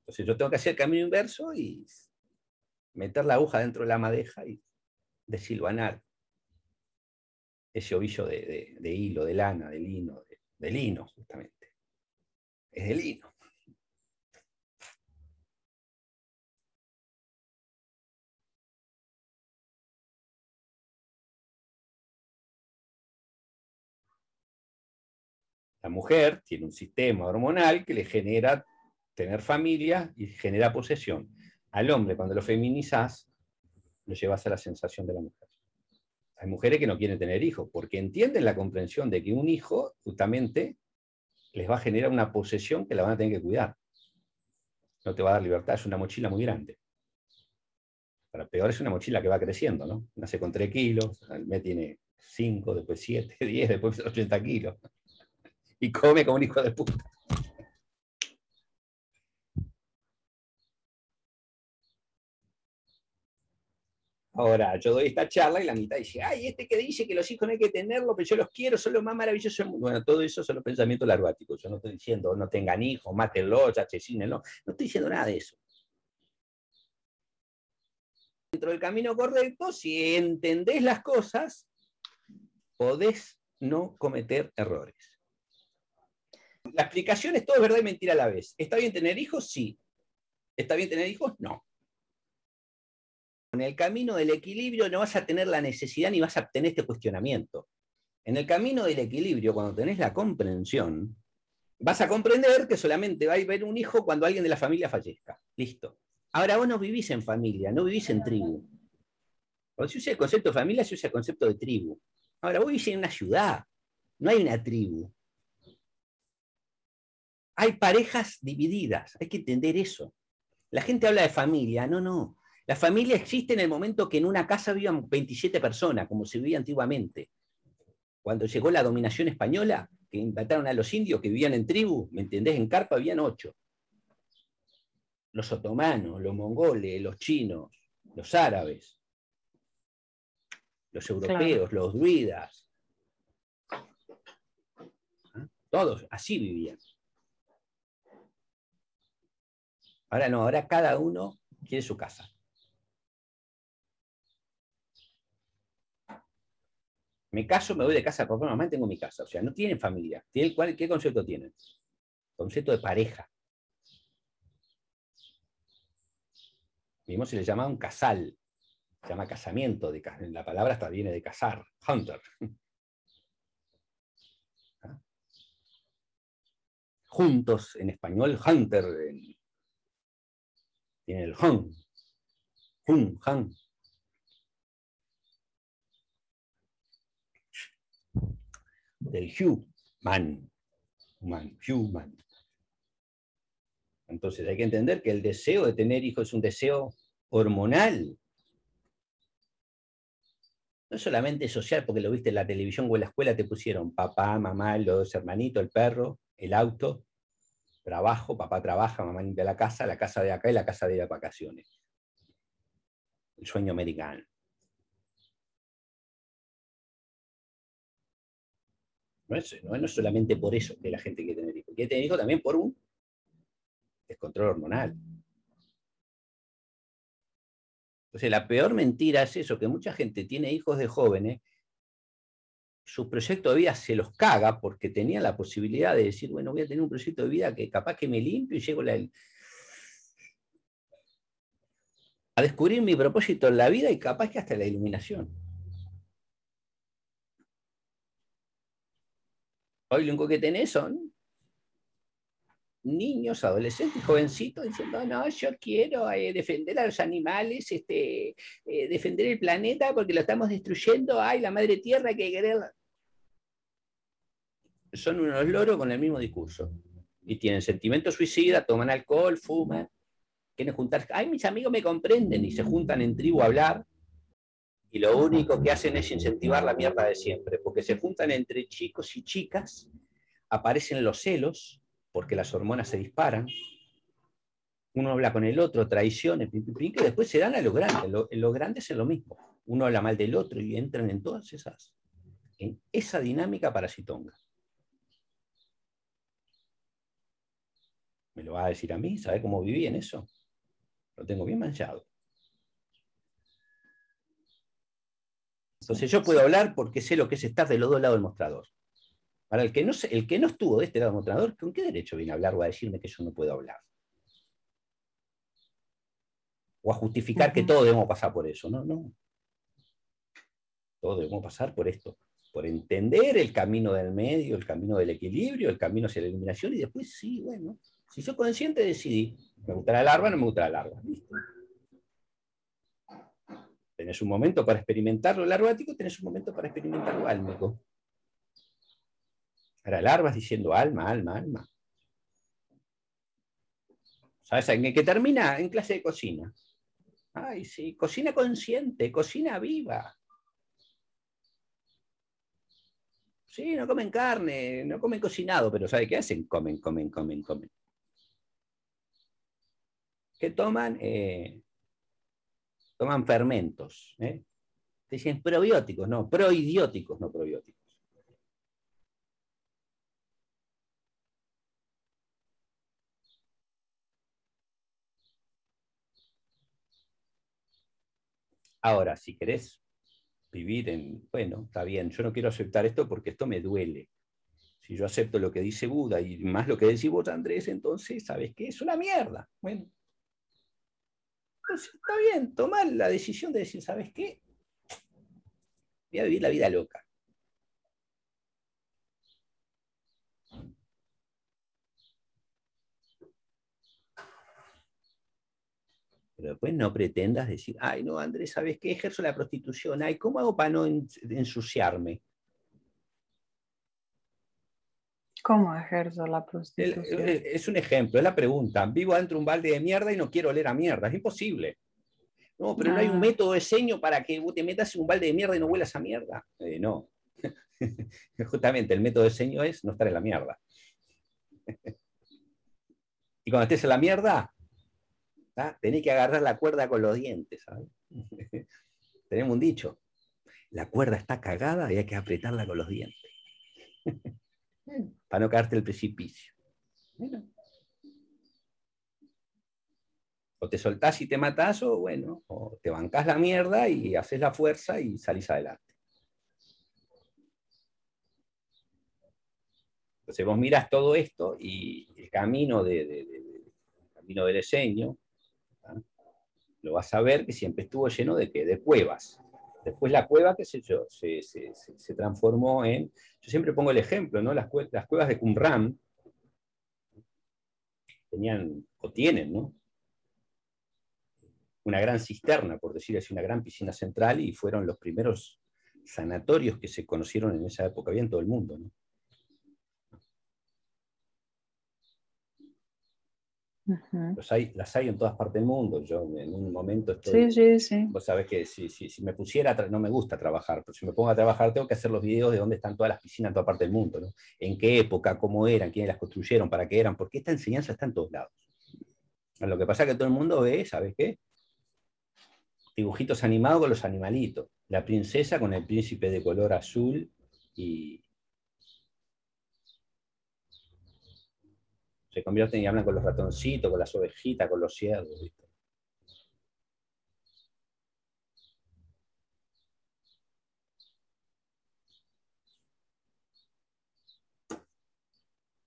[SPEAKER 1] Entonces yo tengo que hacer el camino inverso y meter la aguja dentro de la madeja y desilvanar ese ovillo de, hilo, de lana, de lino, de lino, justamente. Es de lino. La mujer tiene un sistema hormonal que le genera tener familia y genera posesión. Al hombre, cuando lo feminizas, lo llevas a la sensación de la mujer. Hay mujeres que no quieren tener hijos porque entienden la comprensión de que un hijo justamente les va a generar una posesión que la van a tener que cuidar. No te va a dar libertad, es una mochila muy grande. Para peor es una mochila que va creciendo, ¿no? Nace con 3 kilos, al mes tiene 5, después 7, 10, (laughs) después 80 kilos y come como un hijo de puta. Ahora, yo doy esta charla y la mitad dice, ay, este que dice que los hijos no hay que tenerlos, pero yo los quiero, son los más maravillosos Bueno, todo eso son los pensamientos larváticos. Yo no estoy diciendo no tengan hijos, mátenlos, asesínenlos. No estoy diciendo nada de eso. Dentro del camino correcto, si entendés las cosas, podés no cometer errores La explicación es todo verdad y mentira a la vez. ¿Está bien tener hijos? Sí. ¿Está bien tener hijos? No. En el camino del equilibrio no vas a tener la necesidad ni vas a tener este cuestionamiento. En el camino del equilibrio, cuando tenés la comprensión, vas a comprender que solamente va a haber un hijo cuando alguien de la familia fallezca. Listo. Ahora vos no vivís en familia, no vivís en tribu. Cuando se usa el concepto de familia, se usa el concepto de tribu. Ahora vos vivís en una ciudad, no hay una tribu. Hay parejas divididas, hay que entender eso. La gente habla de familia, no, no. La familia existe en el momento que en una casa vivan 27 personas, como se vivía antiguamente. Cuando llegó la dominación española, que inventaron a los indios que vivían en tribu, ¿me entendés? En carpa habían ocho. Los otomanos, los mongoles, los chinos, los árabes, los europeos, los druidas. ¿Ah? Todos así vivían. Ahora no, ahora cada uno quiere su casa. Me caso, me voy de casa, papá, mamá, tengo mi casa. O sea, no tienen familia. ¿Qué concepto tienen? Concepto de pareja. Mismo se le llama un casal. Se llama casamiento. La palabra hasta viene de casar. Hunter. (laughs) ¿Ah? Juntos en español, hunter tiene el hun, hun, han. Del human, man, human. Entonces hay que entender que el deseo de tener hijos es un deseo hormonal. No solamente social, porque lo viste en la televisión o en la escuela, te pusieron papá, mamá, los dos hermanitos, el perro, el auto, trabajo, papá trabaja, mamá limpia la casa, la casa de acá y la casa de vacaciones. El sueño americano. No es, no, solamente por eso que la gente quiere tener hijos, quiere tener hijos también por un descontrol hormonal. Entonces, la peor mentira es eso, que mucha gente tiene hijos de jóvenes su proyecto de vida se los caga porque tenía la posibilidad de decir, bueno, voy a tener un proyecto de vida que capaz que me limpio y llego a descubrir mi propósito en la vida y capaz que hasta la iluminación. Hoy lo único que tenés son niños, adolescentes, jovencitos diciendo, no, yo quiero eh, defender a los animales, este, eh, defender el planeta porque lo estamos destruyendo, ay, la madre tierra que querer. Son unos loros con el mismo discurso. Y tienen sentimientos suicida, toman alcohol, fuman, quieren juntarse. Ay, mis amigos me comprenden y se juntan en tribu a hablar. Y lo único que hacen es incentivar la mierda de siempre, porque se juntan entre chicos y chicas, aparecen los celos, porque las hormonas se disparan, uno habla con el otro, traiciones, que después se dan a lo grande. Lo, lo grande es lo mismo. Uno habla mal del otro y entran en todas esas, en esa dinámica parasitonga. ¿Me lo va a decir a mí? ¿Sabe cómo viví en eso? Lo tengo bien manchado. Entonces yo puedo hablar porque sé lo que es estar de los dos lados del mostrador. Para el que no, el que no estuvo de este lado mostrador, ¿con qué derecho viene a hablar o a decirme que yo no puedo hablar? O a justificar que todos debemos pasar por eso. No, no. Todos debemos pasar por esto. Por entender el camino del medio, el camino del equilibrio, el camino hacia la iluminación y después sí, bueno. Si soy consciente, decidí. ¿Me gusta la larva o no me gusta la larva? ¿Listo? Tenés un momento para experimentar lo larvático, tenés un momento para experimentar lo álmico. Ahora, larvas diciendo alma, alma, alma. ¿Sabes en qué termina? En clase de cocina. Ay, sí, cocina consciente, cocina viva. Sí, no comen carne, no comen cocinado, pero ¿sabe qué hacen? Comen, comen, comen, comen. ¿Qué toman? Eh, toman fermentos. ¿eh? Dicen probióticos, no, proidióticos, no probióticos. Ahora, si querés vivir en, bueno, está bien, yo no quiero aceptar esto porque esto me duele. Si yo acepto lo que dice Buda y más lo que decís vos, Andrés, entonces, ¿sabes qué? Es una mierda. Bueno. Entonces, está bien, tomar la decisión de decir, ¿sabes qué? Voy a vivir la vida loca. Pero después no pretendas decir, ay, no, Andrés, ¿sabes qué? Ejerzo la prostitución. Ay, ¿cómo hago para no ensuciarme?
[SPEAKER 2] ¿Cómo ejerzo la prostitución?
[SPEAKER 1] Es un ejemplo, es la pregunta. Vivo dentro de un balde de mierda y no quiero oler a mierda. Es imposible. No, pero no hay un ah. método de seño para que te metas en un balde de mierda y no huelas a mierda. Eh, no. (laughs) Justamente el método de seño es no estar en la mierda. (laughs) y cuando estés en la mierda, tenés que agarrar la cuerda con los dientes. (laughs) Tenemos un dicho. La cuerda está cagada y hay que apretarla con los dientes. Para no caerte el precipicio. O te soltás y te matás, o bueno, o te bancás la mierda y haces la fuerza y salís adelante. Entonces vos miras todo esto y el camino, de, camino del diseño, lo vas a ver que siempre estuvo lleno de, de cuevas. Después la cueva, qué sé yo, se, transformó en, yo siempre pongo el ejemplo, ¿no? Las, las cuevas de Qumran tenían, o tienen, ¿no? Una gran cisterna, por decir así, una gran piscina central, y fueron los primeros sanatorios que se conocieron en esa época, había en todo el mundo, ¿no? Los hay, las hay en todas partes del mundo. Yo en un momento estoy.
[SPEAKER 2] Sí, sí, sí.
[SPEAKER 1] Vos sabés que si, si, me pusiera, no me gusta trabajar, pero si me pongo a trabajar, tengo que hacer los videos de dónde están todas las piscinas en toda parte del mundo. ¿no? En qué época, cómo eran, quiénes las construyeron, para qué eran, porque esta enseñanza está en todos lados. Lo que pasa es que todo el mundo ve, ¿sabes qué? Dibujitos animados con los animalitos. La princesa con el príncipe de color azul y, se convierten y hablan con los ratoncitos, con las ovejitas, con los ciervos.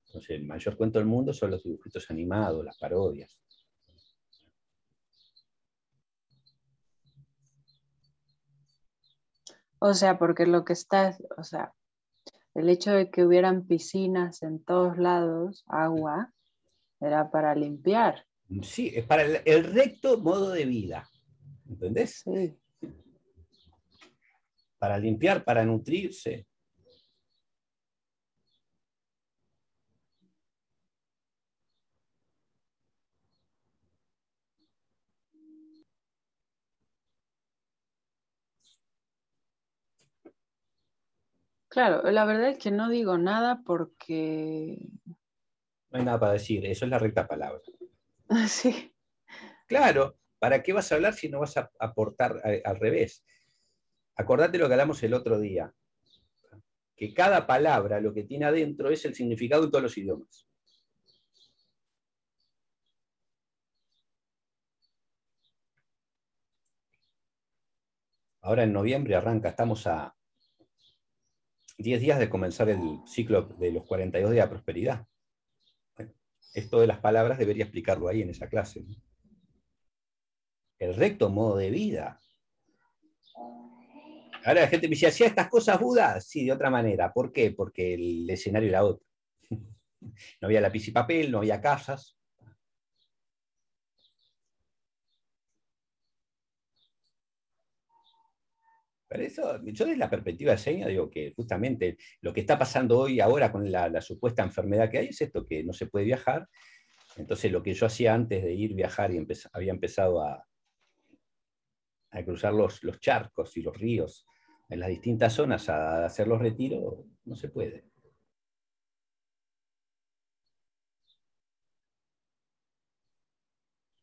[SPEAKER 1] Entonces, el mayor cuento del mundo son los dibujitos animados, las parodias.
[SPEAKER 2] O sea, porque lo que está, o sea, el hecho de que hubieran piscinas en todos lados, agua, era para limpiar.
[SPEAKER 1] Sí, es para el, recto modo de vida. ¿Entendés? Sí. Para limpiar, para nutrirse.
[SPEAKER 2] Claro, la verdad es que no digo nada porque
[SPEAKER 1] no hay nada para decir, eso es la recta palabra.
[SPEAKER 2] Sí.
[SPEAKER 1] Claro, ¿para qué vas a hablar si no vas a aportar al revés? Acordate lo que hablamos el otro día, que cada palabra lo que tiene adentro es el significado de todos los idiomas. Ahora en noviembre arranca, estamos a 10 días de comenzar el ciclo de los 42 días de prosperidad esto de las palabras debería explicarlo ahí en esa clase. El recto modo de vida. Ahora la gente me dice, ¿hacía estas cosas Buda? Sí, de otra manera. ¿Por qué? Porque el escenario era otro. (laughs) No había lápiz y papel, no había casas. Pero eso, yo desde la perspectiva de seña digo que justamente lo que está pasando hoy, ahora con la, supuesta enfermedad que hay, es esto, que no se puede viajar. Entonces lo que yo hacía antes de ir viajar y había empezado a, cruzar los, charcos y los ríos en las distintas zonas a hacer los retiros, no se puede.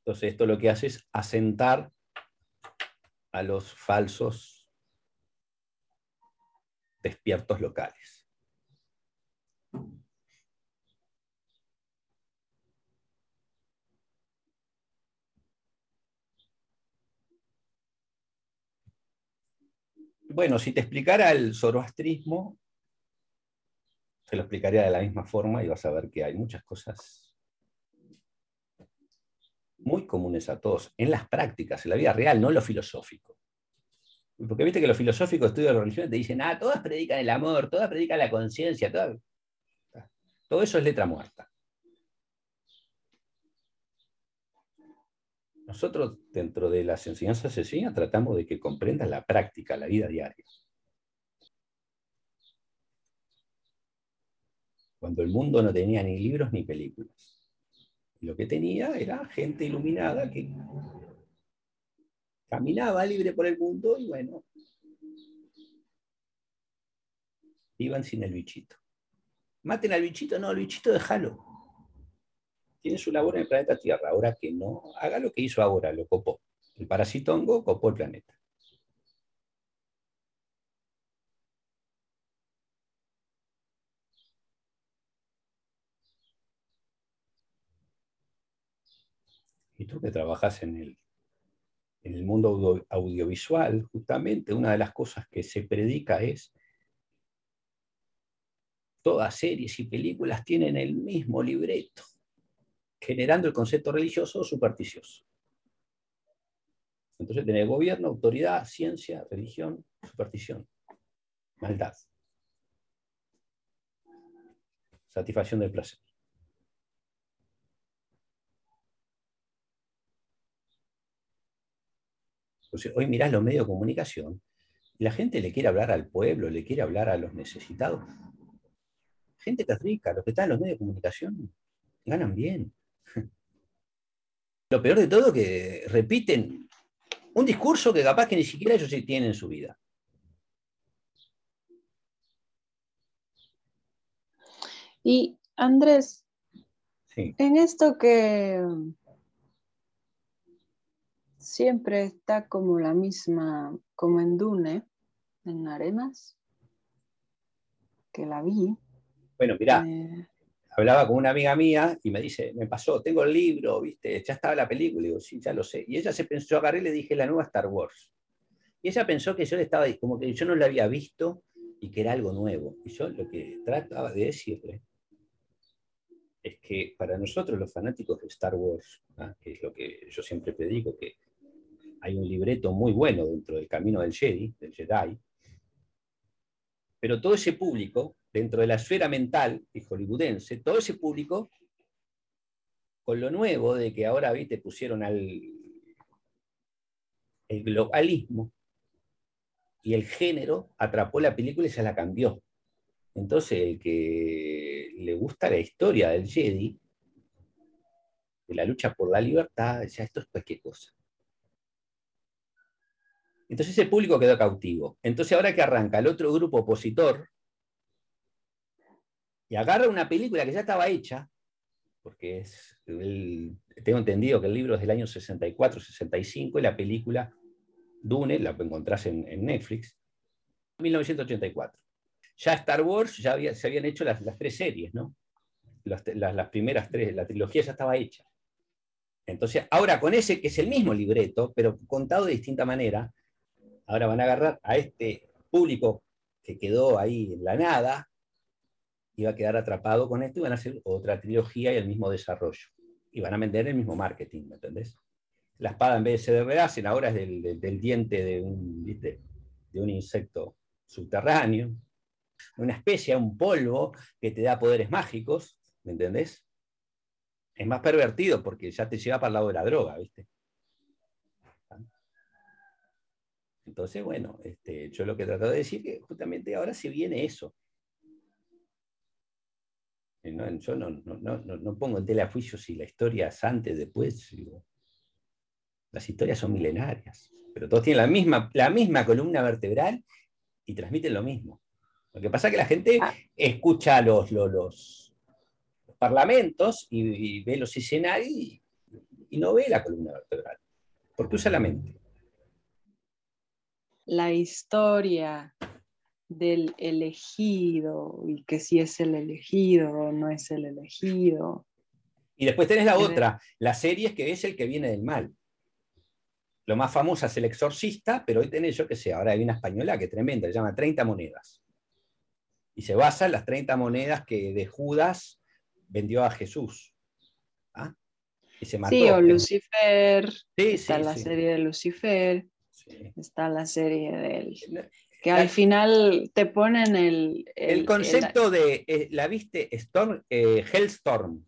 [SPEAKER 1] Entonces esto lo que hace es asentar a los falsos despiertos locales. Bueno, si te explicara el zoroastrismo, se lo explicaría de la misma forma y vas a ver que hay muchas cosas muy comunes a todos, en las prácticas, en la vida real, no en lo filosófico. Porque viste que los filosóficos estudios de religión te dicen, ah, todas predican el amor, todas predican la conciencia, todo eso es letra muerta. Nosotros, dentro de las enseñanzas sencillas, tratamos de que comprendas la práctica, la vida diaria. Cuando el mundo no tenía ni libros ni películas. lo que tenía era gente iluminada que caminaba libre por el mundo y bueno, iban sin el bichito. Maten al bichito, no, el bichito déjalo tiene su labor en el planeta Tierra. Ahora que no haga lo que hizo ahora, lo copó. El parasitongo copó el planeta. Y tú que trabajas en el, en el mundo audiovisual, justamente una de las cosas que se predica es todas series y películas tienen el mismo libreto generando el concepto religioso o supersticioso. Entonces tenés gobierno, autoridad, ciencia, religión, superstición, maldad. Satisfacción del placer. Entonces, hoy mirás los medios de comunicación la gente le quiere hablar al pueblo, le quiere hablar a los necesitados. Gente que es rica, los que están en los medios de comunicación ganan bien. (laughs) Lo peor de todo que repiten un discurso que capaz que ni siquiera ellos tienen en su vida.
[SPEAKER 2] Y Andrés, en esto que siempre está como la misma, como en Dune, en Arenas, que la vi.
[SPEAKER 1] Bueno, mira, eh, hablaba con una amiga mía y me dice, me pasó, tengo el libro, viste, ya estaba la película, y digo, sí, ya lo sé. Y ella se pensó, yo agarré y le dije la nueva Star Wars. Y ella pensó que yo le estaba, como que yo no la había visto y que era algo nuevo. Y yo lo que trataba de decirle es que para nosotros los fanáticos de Star Wars, ¿ah? que es lo que yo siempre predico, que hay un libreto muy bueno dentro del camino del Jedi, del Jedi, pero todo ese público dentro de la esfera mental y hollywoodense, todo ese público, con lo nuevo de que ahora ¿viste? pusieron al el globalismo y el género, atrapó la película y se la cambió. Entonces, el que le gusta la historia del Jedi, de la lucha por la libertad, ya esto es cualquier cosa. Entonces ese público quedó cautivo. Entonces ahora que arranca el otro grupo opositor, y agarra una película que ya estaba hecha, porque es, tengo entendido que el libro es del año 64, 65, y la película Dune, la encontrás en, en Netflix, 1984. Ya Star Wars, ya se habían hecho las, tres series, ¿no? Las, las, primeras tres, la trilogía ya estaba hecha. Entonces, ahora con ese, que es el mismo libreto, pero contado de distinta manera, ahora van a agarrar a este público que quedó ahí en la nada, iba a quedar atrapado con esto y van a hacer otra trilogía y el mismo desarrollo. Y van a vender el mismo marketing, ¿me entendés? La espada en vez de ser de ahora es del, diente de un, de un insecto subterráneo, una especie, un polvo que te da poderes mágicos, ¿me entendés? Es más pervertido porque ya te lleva para el lado de la droga, ¿viste? Entonces, bueno, este, yo lo que trato de decir es que justamente ahora se viene eso. Yo no, pongo en tela de juicio si la historia es antes, después. Las historias son milenarias, pero todos tienen la misma, la misma columna vertebral y transmiten lo mismo. Lo que pasa es que la gente ah. escucha los, los, parlamentos y, ve los escenarios y, y no ve la columna vertebral, porque usa la mente.
[SPEAKER 2] La historia del elegido y que si es el elegido o no es el elegido.
[SPEAKER 1] Y después tenés la otra, la serie es que es el que viene del mal. Lo más famoso es El Exorcista, pero hoy tenés, yo que sé, ahora hay una española que tremenda, se llama 30 monedas. Y se basa en las 30 monedas que de Judas vendió a Jesús. ¿ah? Y se mató.
[SPEAKER 2] Sí, o Lucifer.
[SPEAKER 1] Sí,
[SPEAKER 2] está
[SPEAKER 1] sí,
[SPEAKER 2] la
[SPEAKER 1] sí.
[SPEAKER 2] serie de Lucifer.
[SPEAKER 1] Sí.
[SPEAKER 2] Está la serie del. Que al final te ponen el.
[SPEAKER 1] El, concepto de, eh, ¿la viste? Storm, eh, Hellstorm.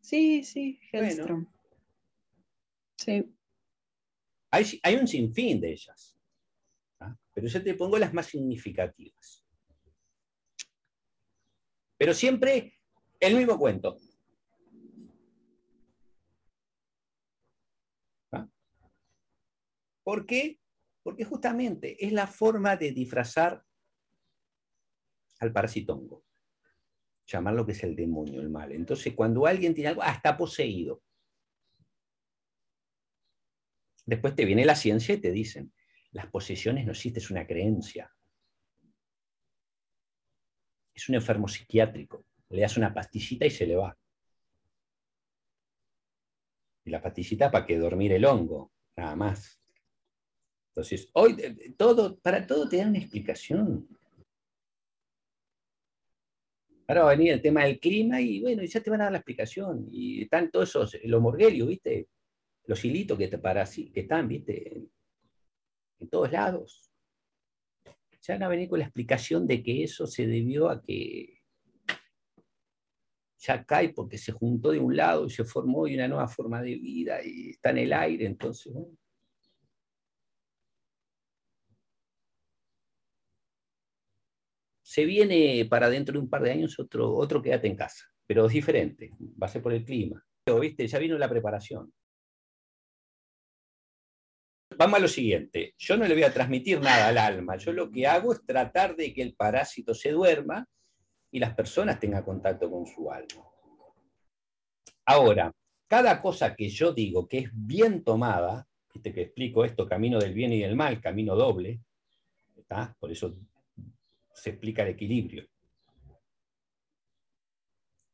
[SPEAKER 2] Sí, sí,
[SPEAKER 1] Bueno.
[SPEAKER 2] Hellstrom. Sí.
[SPEAKER 1] Hay, hay un sinfín de ellas. ¿ah? Pero yo te pongo las más significativas. Pero siempre el mismo cuento. ¿Ah? ¿Por qué? Porque justamente es la forma de disfrazar al parasitongo. Llamar lo que es el demonio, el mal. Entonces, cuando alguien tiene algo, ah, está poseído. Después te viene la ciencia y te dicen, las posesiones no existen, es una creencia. Es un enfermo psiquiátrico. Le das una pastillita y se le va. Y la pastillita para que dormir el hongo, nada más. Entonces, hoy eh, todo, para todo te dan una explicación. Ahora va a venir el tema del clima y bueno, ya te van a dar la explicación. Y están todos esos, los morguelios, ¿viste? Los hilitos que, te para, que están, ¿viste? En, en todos lados. Ya van a venir con la explicación de que eso se debió a que ya cae porque se juntó de un lado y se formó hoy una nueva forma de vida y está en el aire, entonces, bueno. Se viene para dentro de un par de años otro, otro quédate en casa, pero es diferente, va a ser por el clima. ¿viste? Ya vino la preparación. Vamos a lo siguiente, yo no le voy a transmitir nada al alma, yo lo que hago es tratar de que el parásito se duerma y las personas tengan contacto con su alma. Ahora, cada cosa que yo digo que es bien tomada, viste que explico esto, camino del bien y del mal, camino doble, por eso se explica el equilibrio.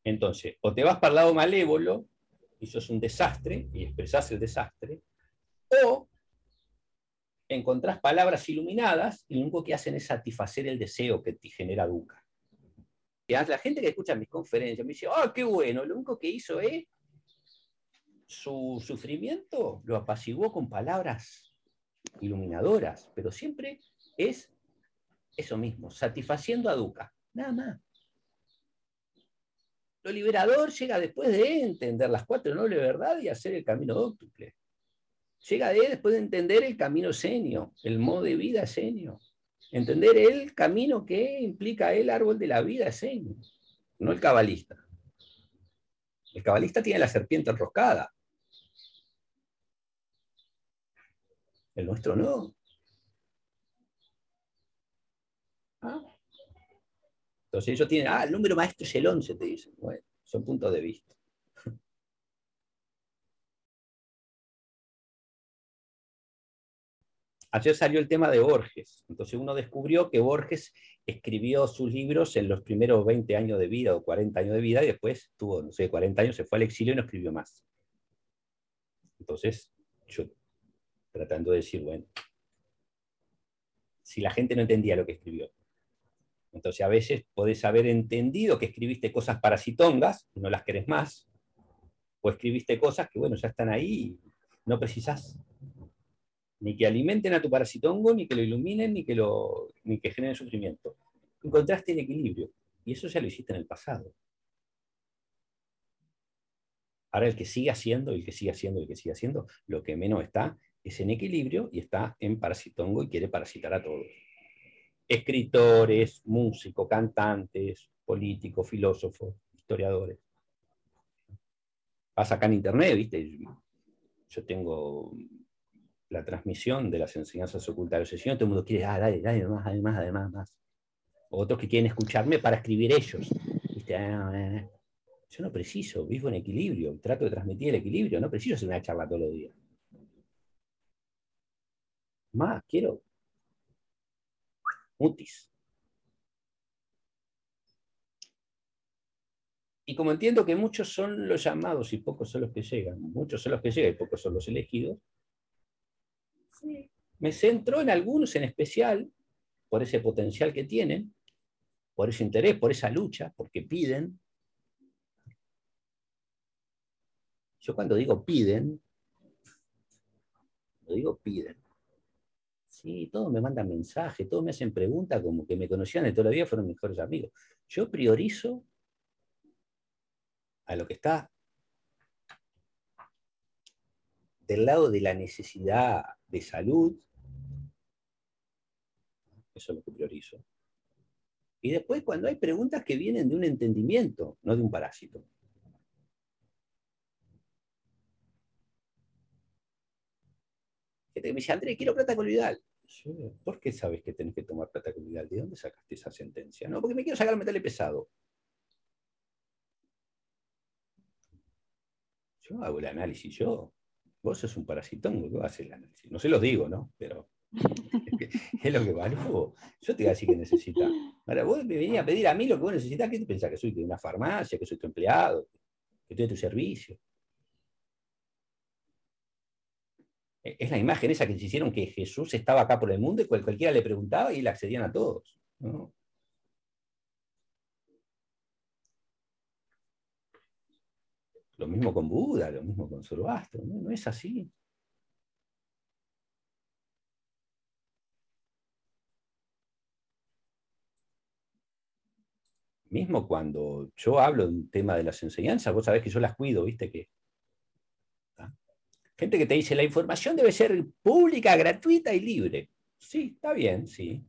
[SPEAKER 1] Entonces, o te vas para el lado malévolo, y sos un desastre, y expresás el desastre, o encontrás palabras iluminadas y lo único que hacen es satisfacer el deseo que te genera Duca. La gente que escucha mis conferencias me dice, ¡ah, qué bueno! Lo único que hizo es su sufrimiento lo apaciguó con palabras iluminadoras, pero siempre es eso mismo, satisfaciendo a Duca, nada más. Lo liberador llega después de entender las cuatro nobles verdades y hacer el camino dóctuple. Llega de después de entender el camino senio, el modo de vida senio. Entender el camino que implica el árbol de la vida senio, no el cabalista. El cabalista tiene la serpiente enroscada. El nuestro no. ¿Ah? Entonces ellos tienen, ah, el número maestro es el 11, te dicen. Bueno, son puntos de vista. (laughs) Ayer salió el tema de Borges. Entonces uno descubrió que Borges escribió sus libros en los primeros 20 años de vida o 40 años de vida y después tuvo, no sé, 40 años, se fue al exilio y no escribió más. Entonces, yo tratando de decir, bueno, si la gente no entendía lo que escribió. Entonces a veces podés haber entendido que escribiste cosas parasitongas y no las querés más, o escribiste cosas que, bueno, ya están ahí y no precisás ni que alimenten a tu parasitongo, ni que lo iluminen, ni que, lo, ni que generen sufrimiento. Encontraste el equilibrio, y eso ya lo hiciste en el pasado. Ahora el que sigue haciendo, el que sigue haciendo, el que sigue haciendo, lo que menos está es en equilibrio y está en parasitongo y quiere parasitar a todos. Escritores, músicos, cantantes, políticos, filósofos, historiadores. Pasa acá en internet, ¿viste? Yo tengo la transmisión de las enseñanzas ocultas de todo el mundo quiere, ah, dale, dale, más, además, además, más. Otros que quieren escucharme para escribir ellos. ¿Viste? Ah, eh. Yo no preciso, vivo en equilibrio, trato de transmitir el equilibrio, no preciso hacer una charla todos los días. Más, quiero mutis. Y como entiendo que muchos son los llamados y pocos son los que llegan, muchos son los que llegan y pocos son los elegidos, me centro en algunos en especial, por ese potencial que tienen, por ese interés, por esa lucha, porque piden. Yo cuando digo piden, lo digo piden. Sí, todos me mandan mensajes, todos me hacen preguntas como que me conocían de toda la vida, fueron mejores amigos. Yo priorizo a lo que está del lado de la necesidad de salud, eso es lo que priorizo. Y después cuando hay preguntas que vienen de un entendimiento, no de un parásito. me dice, André, quiero plata coloidal. ¿Por qué sabes que tenés que tomar plata coloidal? ¿De dónde sacaste esa sentencia? No, porque me quiero sacar el metal pesado. Yo hago el análisis, yo. Vos sos un parasitón, ¿qué a hacer el análisis? No se los digo, ¿no? Pero es (laughs) lo que valgo. Yo te voy a decir que necesitas. Ahora, vos me venís a pedir a mí lo que vos necesitas, ¿qué te pensás? ¿Que soy de una farmacia, que soy tu empleado, que estoy de tu servicio? E-, es la imagen esa que se hicieron que Jesús estaba acá por el mundo y cualquiera le preguntaba y le accedían a todos. Lo mismo con Buda, lo mismo con Zoroastro, ¿no? no es así. Mismo cuando yo hablo de un tema de las enseñanzas, vos sabés que yo las cuido, viste que Gente que te dice, la información debe ser pública, gratuita y libre. Sí, está bien, sí.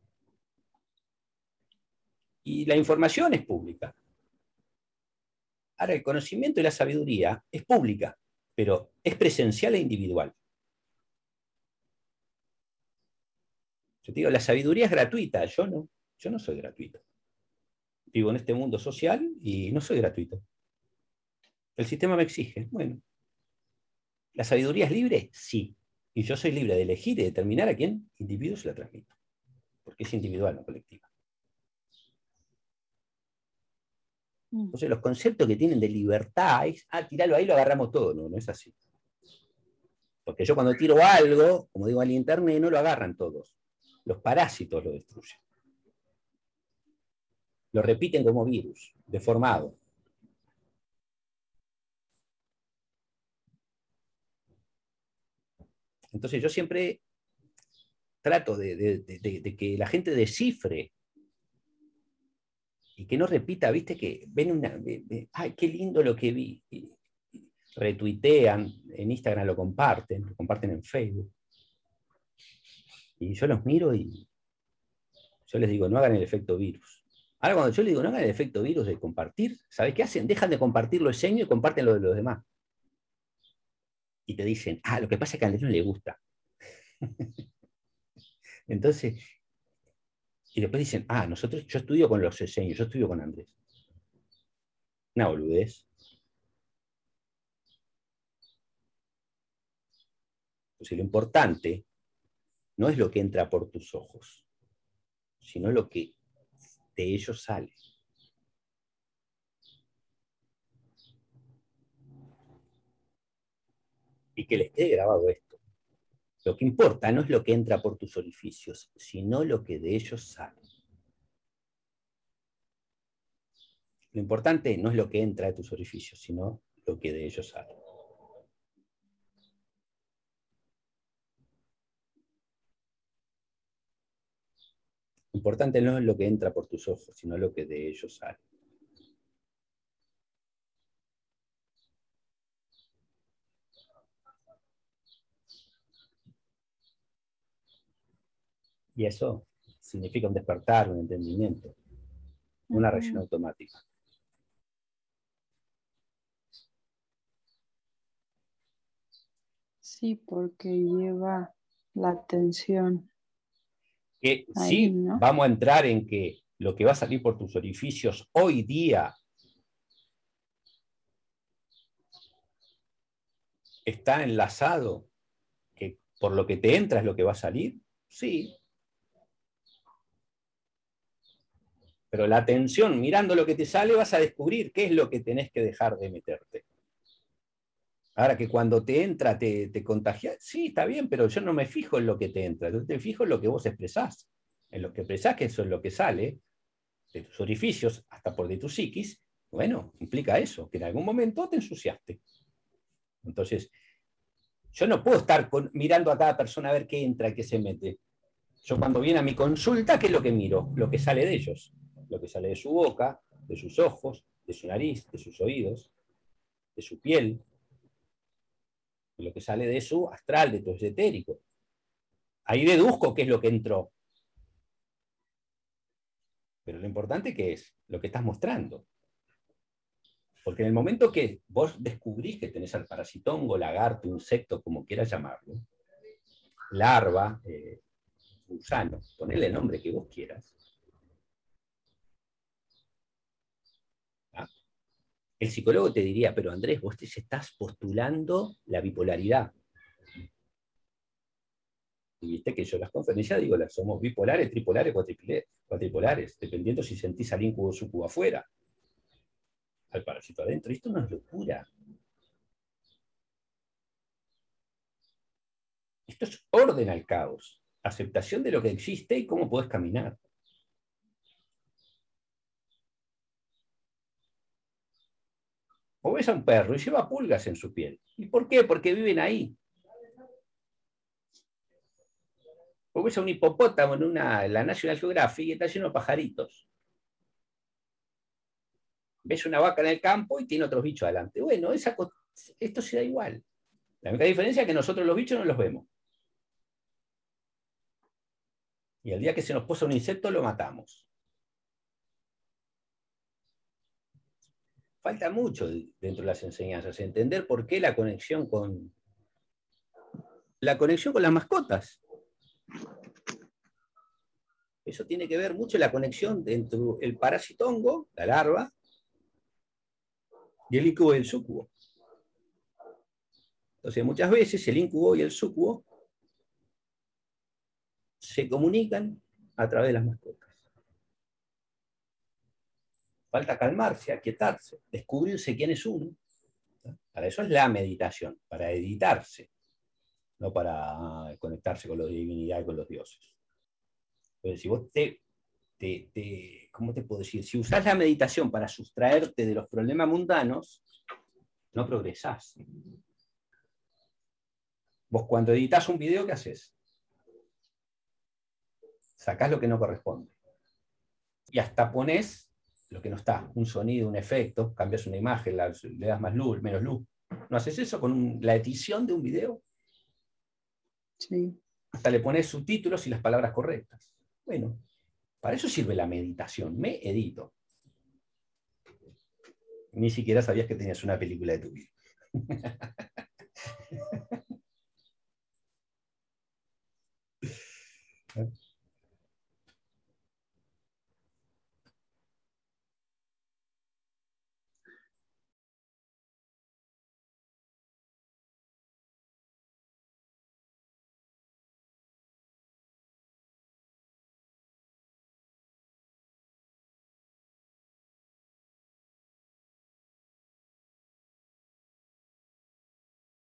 [SPEAKER 1] Y la información es pública. Ahora, el conocimiento y la sabiduría es pública, pero es presencial e individual. Yo te digo, la sabiduría es gratuita, yo no, yo no soy gratuito. Vivo en este mundo social y no soy gratuito. El sistema me exige. Bueno, ¿La sabiduría es libre? Sí. Y yo soy libre de elegir y determinar a quién individuo se la transmito. Porque es individual, no colectiva. Mm. Entonces, los conceptos que tienen de libertad es, ah, tiralo ahí, lo agarramos todo. No, no es así. Porque yo cuando tiro algo, como digo al internet, no lo agarran todos. Los parásitos lo destruyen. Lo repiten como virus, deformado. Entonces yo siempre trato de, que la gente descifre y que no repita, viste que ven una, ay, qué lindo lo que vi, retuitean, en Instagram lo comparten, lo comparten en Facebook. Y yo los miro y yo les digo, no hagan el efecto virus. Ahora cuando yo les digo, no hagan el efecto virus de compartir, ¿sabes qué hacen? Dejan de compartir lo seño y comparten lo de los demás y te dicen, ah, lo que pasa es que a Andrés no le gusta. (laughs) Entonces, y después dicen, ah, nosotros, yo estudio con los diseños, yo estudio con Andrés. Una boludez. Entonces, lo importante no es lo que entra por tus ojos, sino lo que de ellos sale. Y que les quede grabado esto. Lo que importa no es lo que entra por tus orificios, sino lo que de ellos sale. Lo importante no es lo que entra de tus orificios, sino lo que de ellos sale. Lo importante no es lo que entra por tus ojos, sino lo que de ellos sale. Y eso significa un despertar, un entendimiento, una reacción automática.
[SPEAKER 2] Sí, porque lleva la atención.
[SPEAKER 1] Que sí, vamos a entrar en que lo que va a salir por tus orificios hoy día está enlazado, que por lo que te entra es lo que va a salir. Sí, Pero la atención, mirando lo que te sale, vas a descubrir qué es lo que tenés que dejar de meterte. Ahora que cuando te entra te, te contagia, sí, está bien, pero yo no me fijo en lo que te entra, yo te fijo en lo que vos expresás. En lo que expresás, que eso es lo que sale, de tus orificios hasta por de tu psiquis, bueno, implica eso, que en algún momento te ensuciaste. Entonces, yo no puedo estar mirando a cada persona a ver qué entra, qué se mete. Yo cuando viene a mi consulta, ¿qué es lo que miro? Lo que sale de ellos, lo que sale de su boca, de sus ojos, de su nariz, de sus oídos, de su piel, lo que sale de su astral, de tu etérico. Ahí deduzco qué es lo que entró. Pero lo importante que es lo que estás mostrando. Porque en el momento que vos descubrís que tenés al parasitongo, lagarto, insecto, como quieras llamarlo, larva, eh, gusano, ponele el nombre que vos quieras. ¿Ah? El psicólogo te diría, pero Andrés, vos te estás postulando la bipolaridad. Y viste que yo las conferencias digo, somos bipolares, tripolares, cuatripolares, dependiendo si sentís al incubo sucubo afuera al parásito adentro. Esto no es locura. Esto es orden al caos, aceptación de lo que existe y cómo puedes caminar. O ves a un perro y lleva pulgas en su piel. ¿Y por qué? Porque viven ahí. O ves a un hipopótamo en, una, la National Geographic y está lleno de pajaritos ves una vaca en el campo y tiene otros bichos adelante. Bueno, esto se da igual. La única diferencia es que nosotros los bichos no los vemos. Y el día que se nos posa un insecto lo matamos. Falta mucho dentro de las enseñanzas, entender por qué la conexión con la conexión con las mascotas. Eso tiene que ver mucho la conexión entre el parasitongo, la larva, y el incubo y el sucubo. Entonces, muchas veces el incubo y el sucubo se comunican a través de las mascotas. Falta calmarse, aquietarse, descubrirse quién es uno. Para eso es la meditación, para editarse, no para conectarse con la divinidad y con los dioses. Entonces, si vos te ¿cómo te puedo decir? Si usas la meditación para sustraerte de los problemas mundanos, no progresás. Vos cuando editas un video, ¿qué haces? Sacás lo que no corresponde. Y hasta pones lo que no está, un sonido, un efecto, cambias una imagen, le das más luz, menos luz. ¿No haces eso con la edición de un video?
[SPEAKER 2] Sí.
[SPEAKER 1] Hasta le pones subtítulos y las palabras correctas. Bueno, para eso sirve la meditación. Me edito. Ni siquiera sabías que tenías una película de tu vida. (laughs)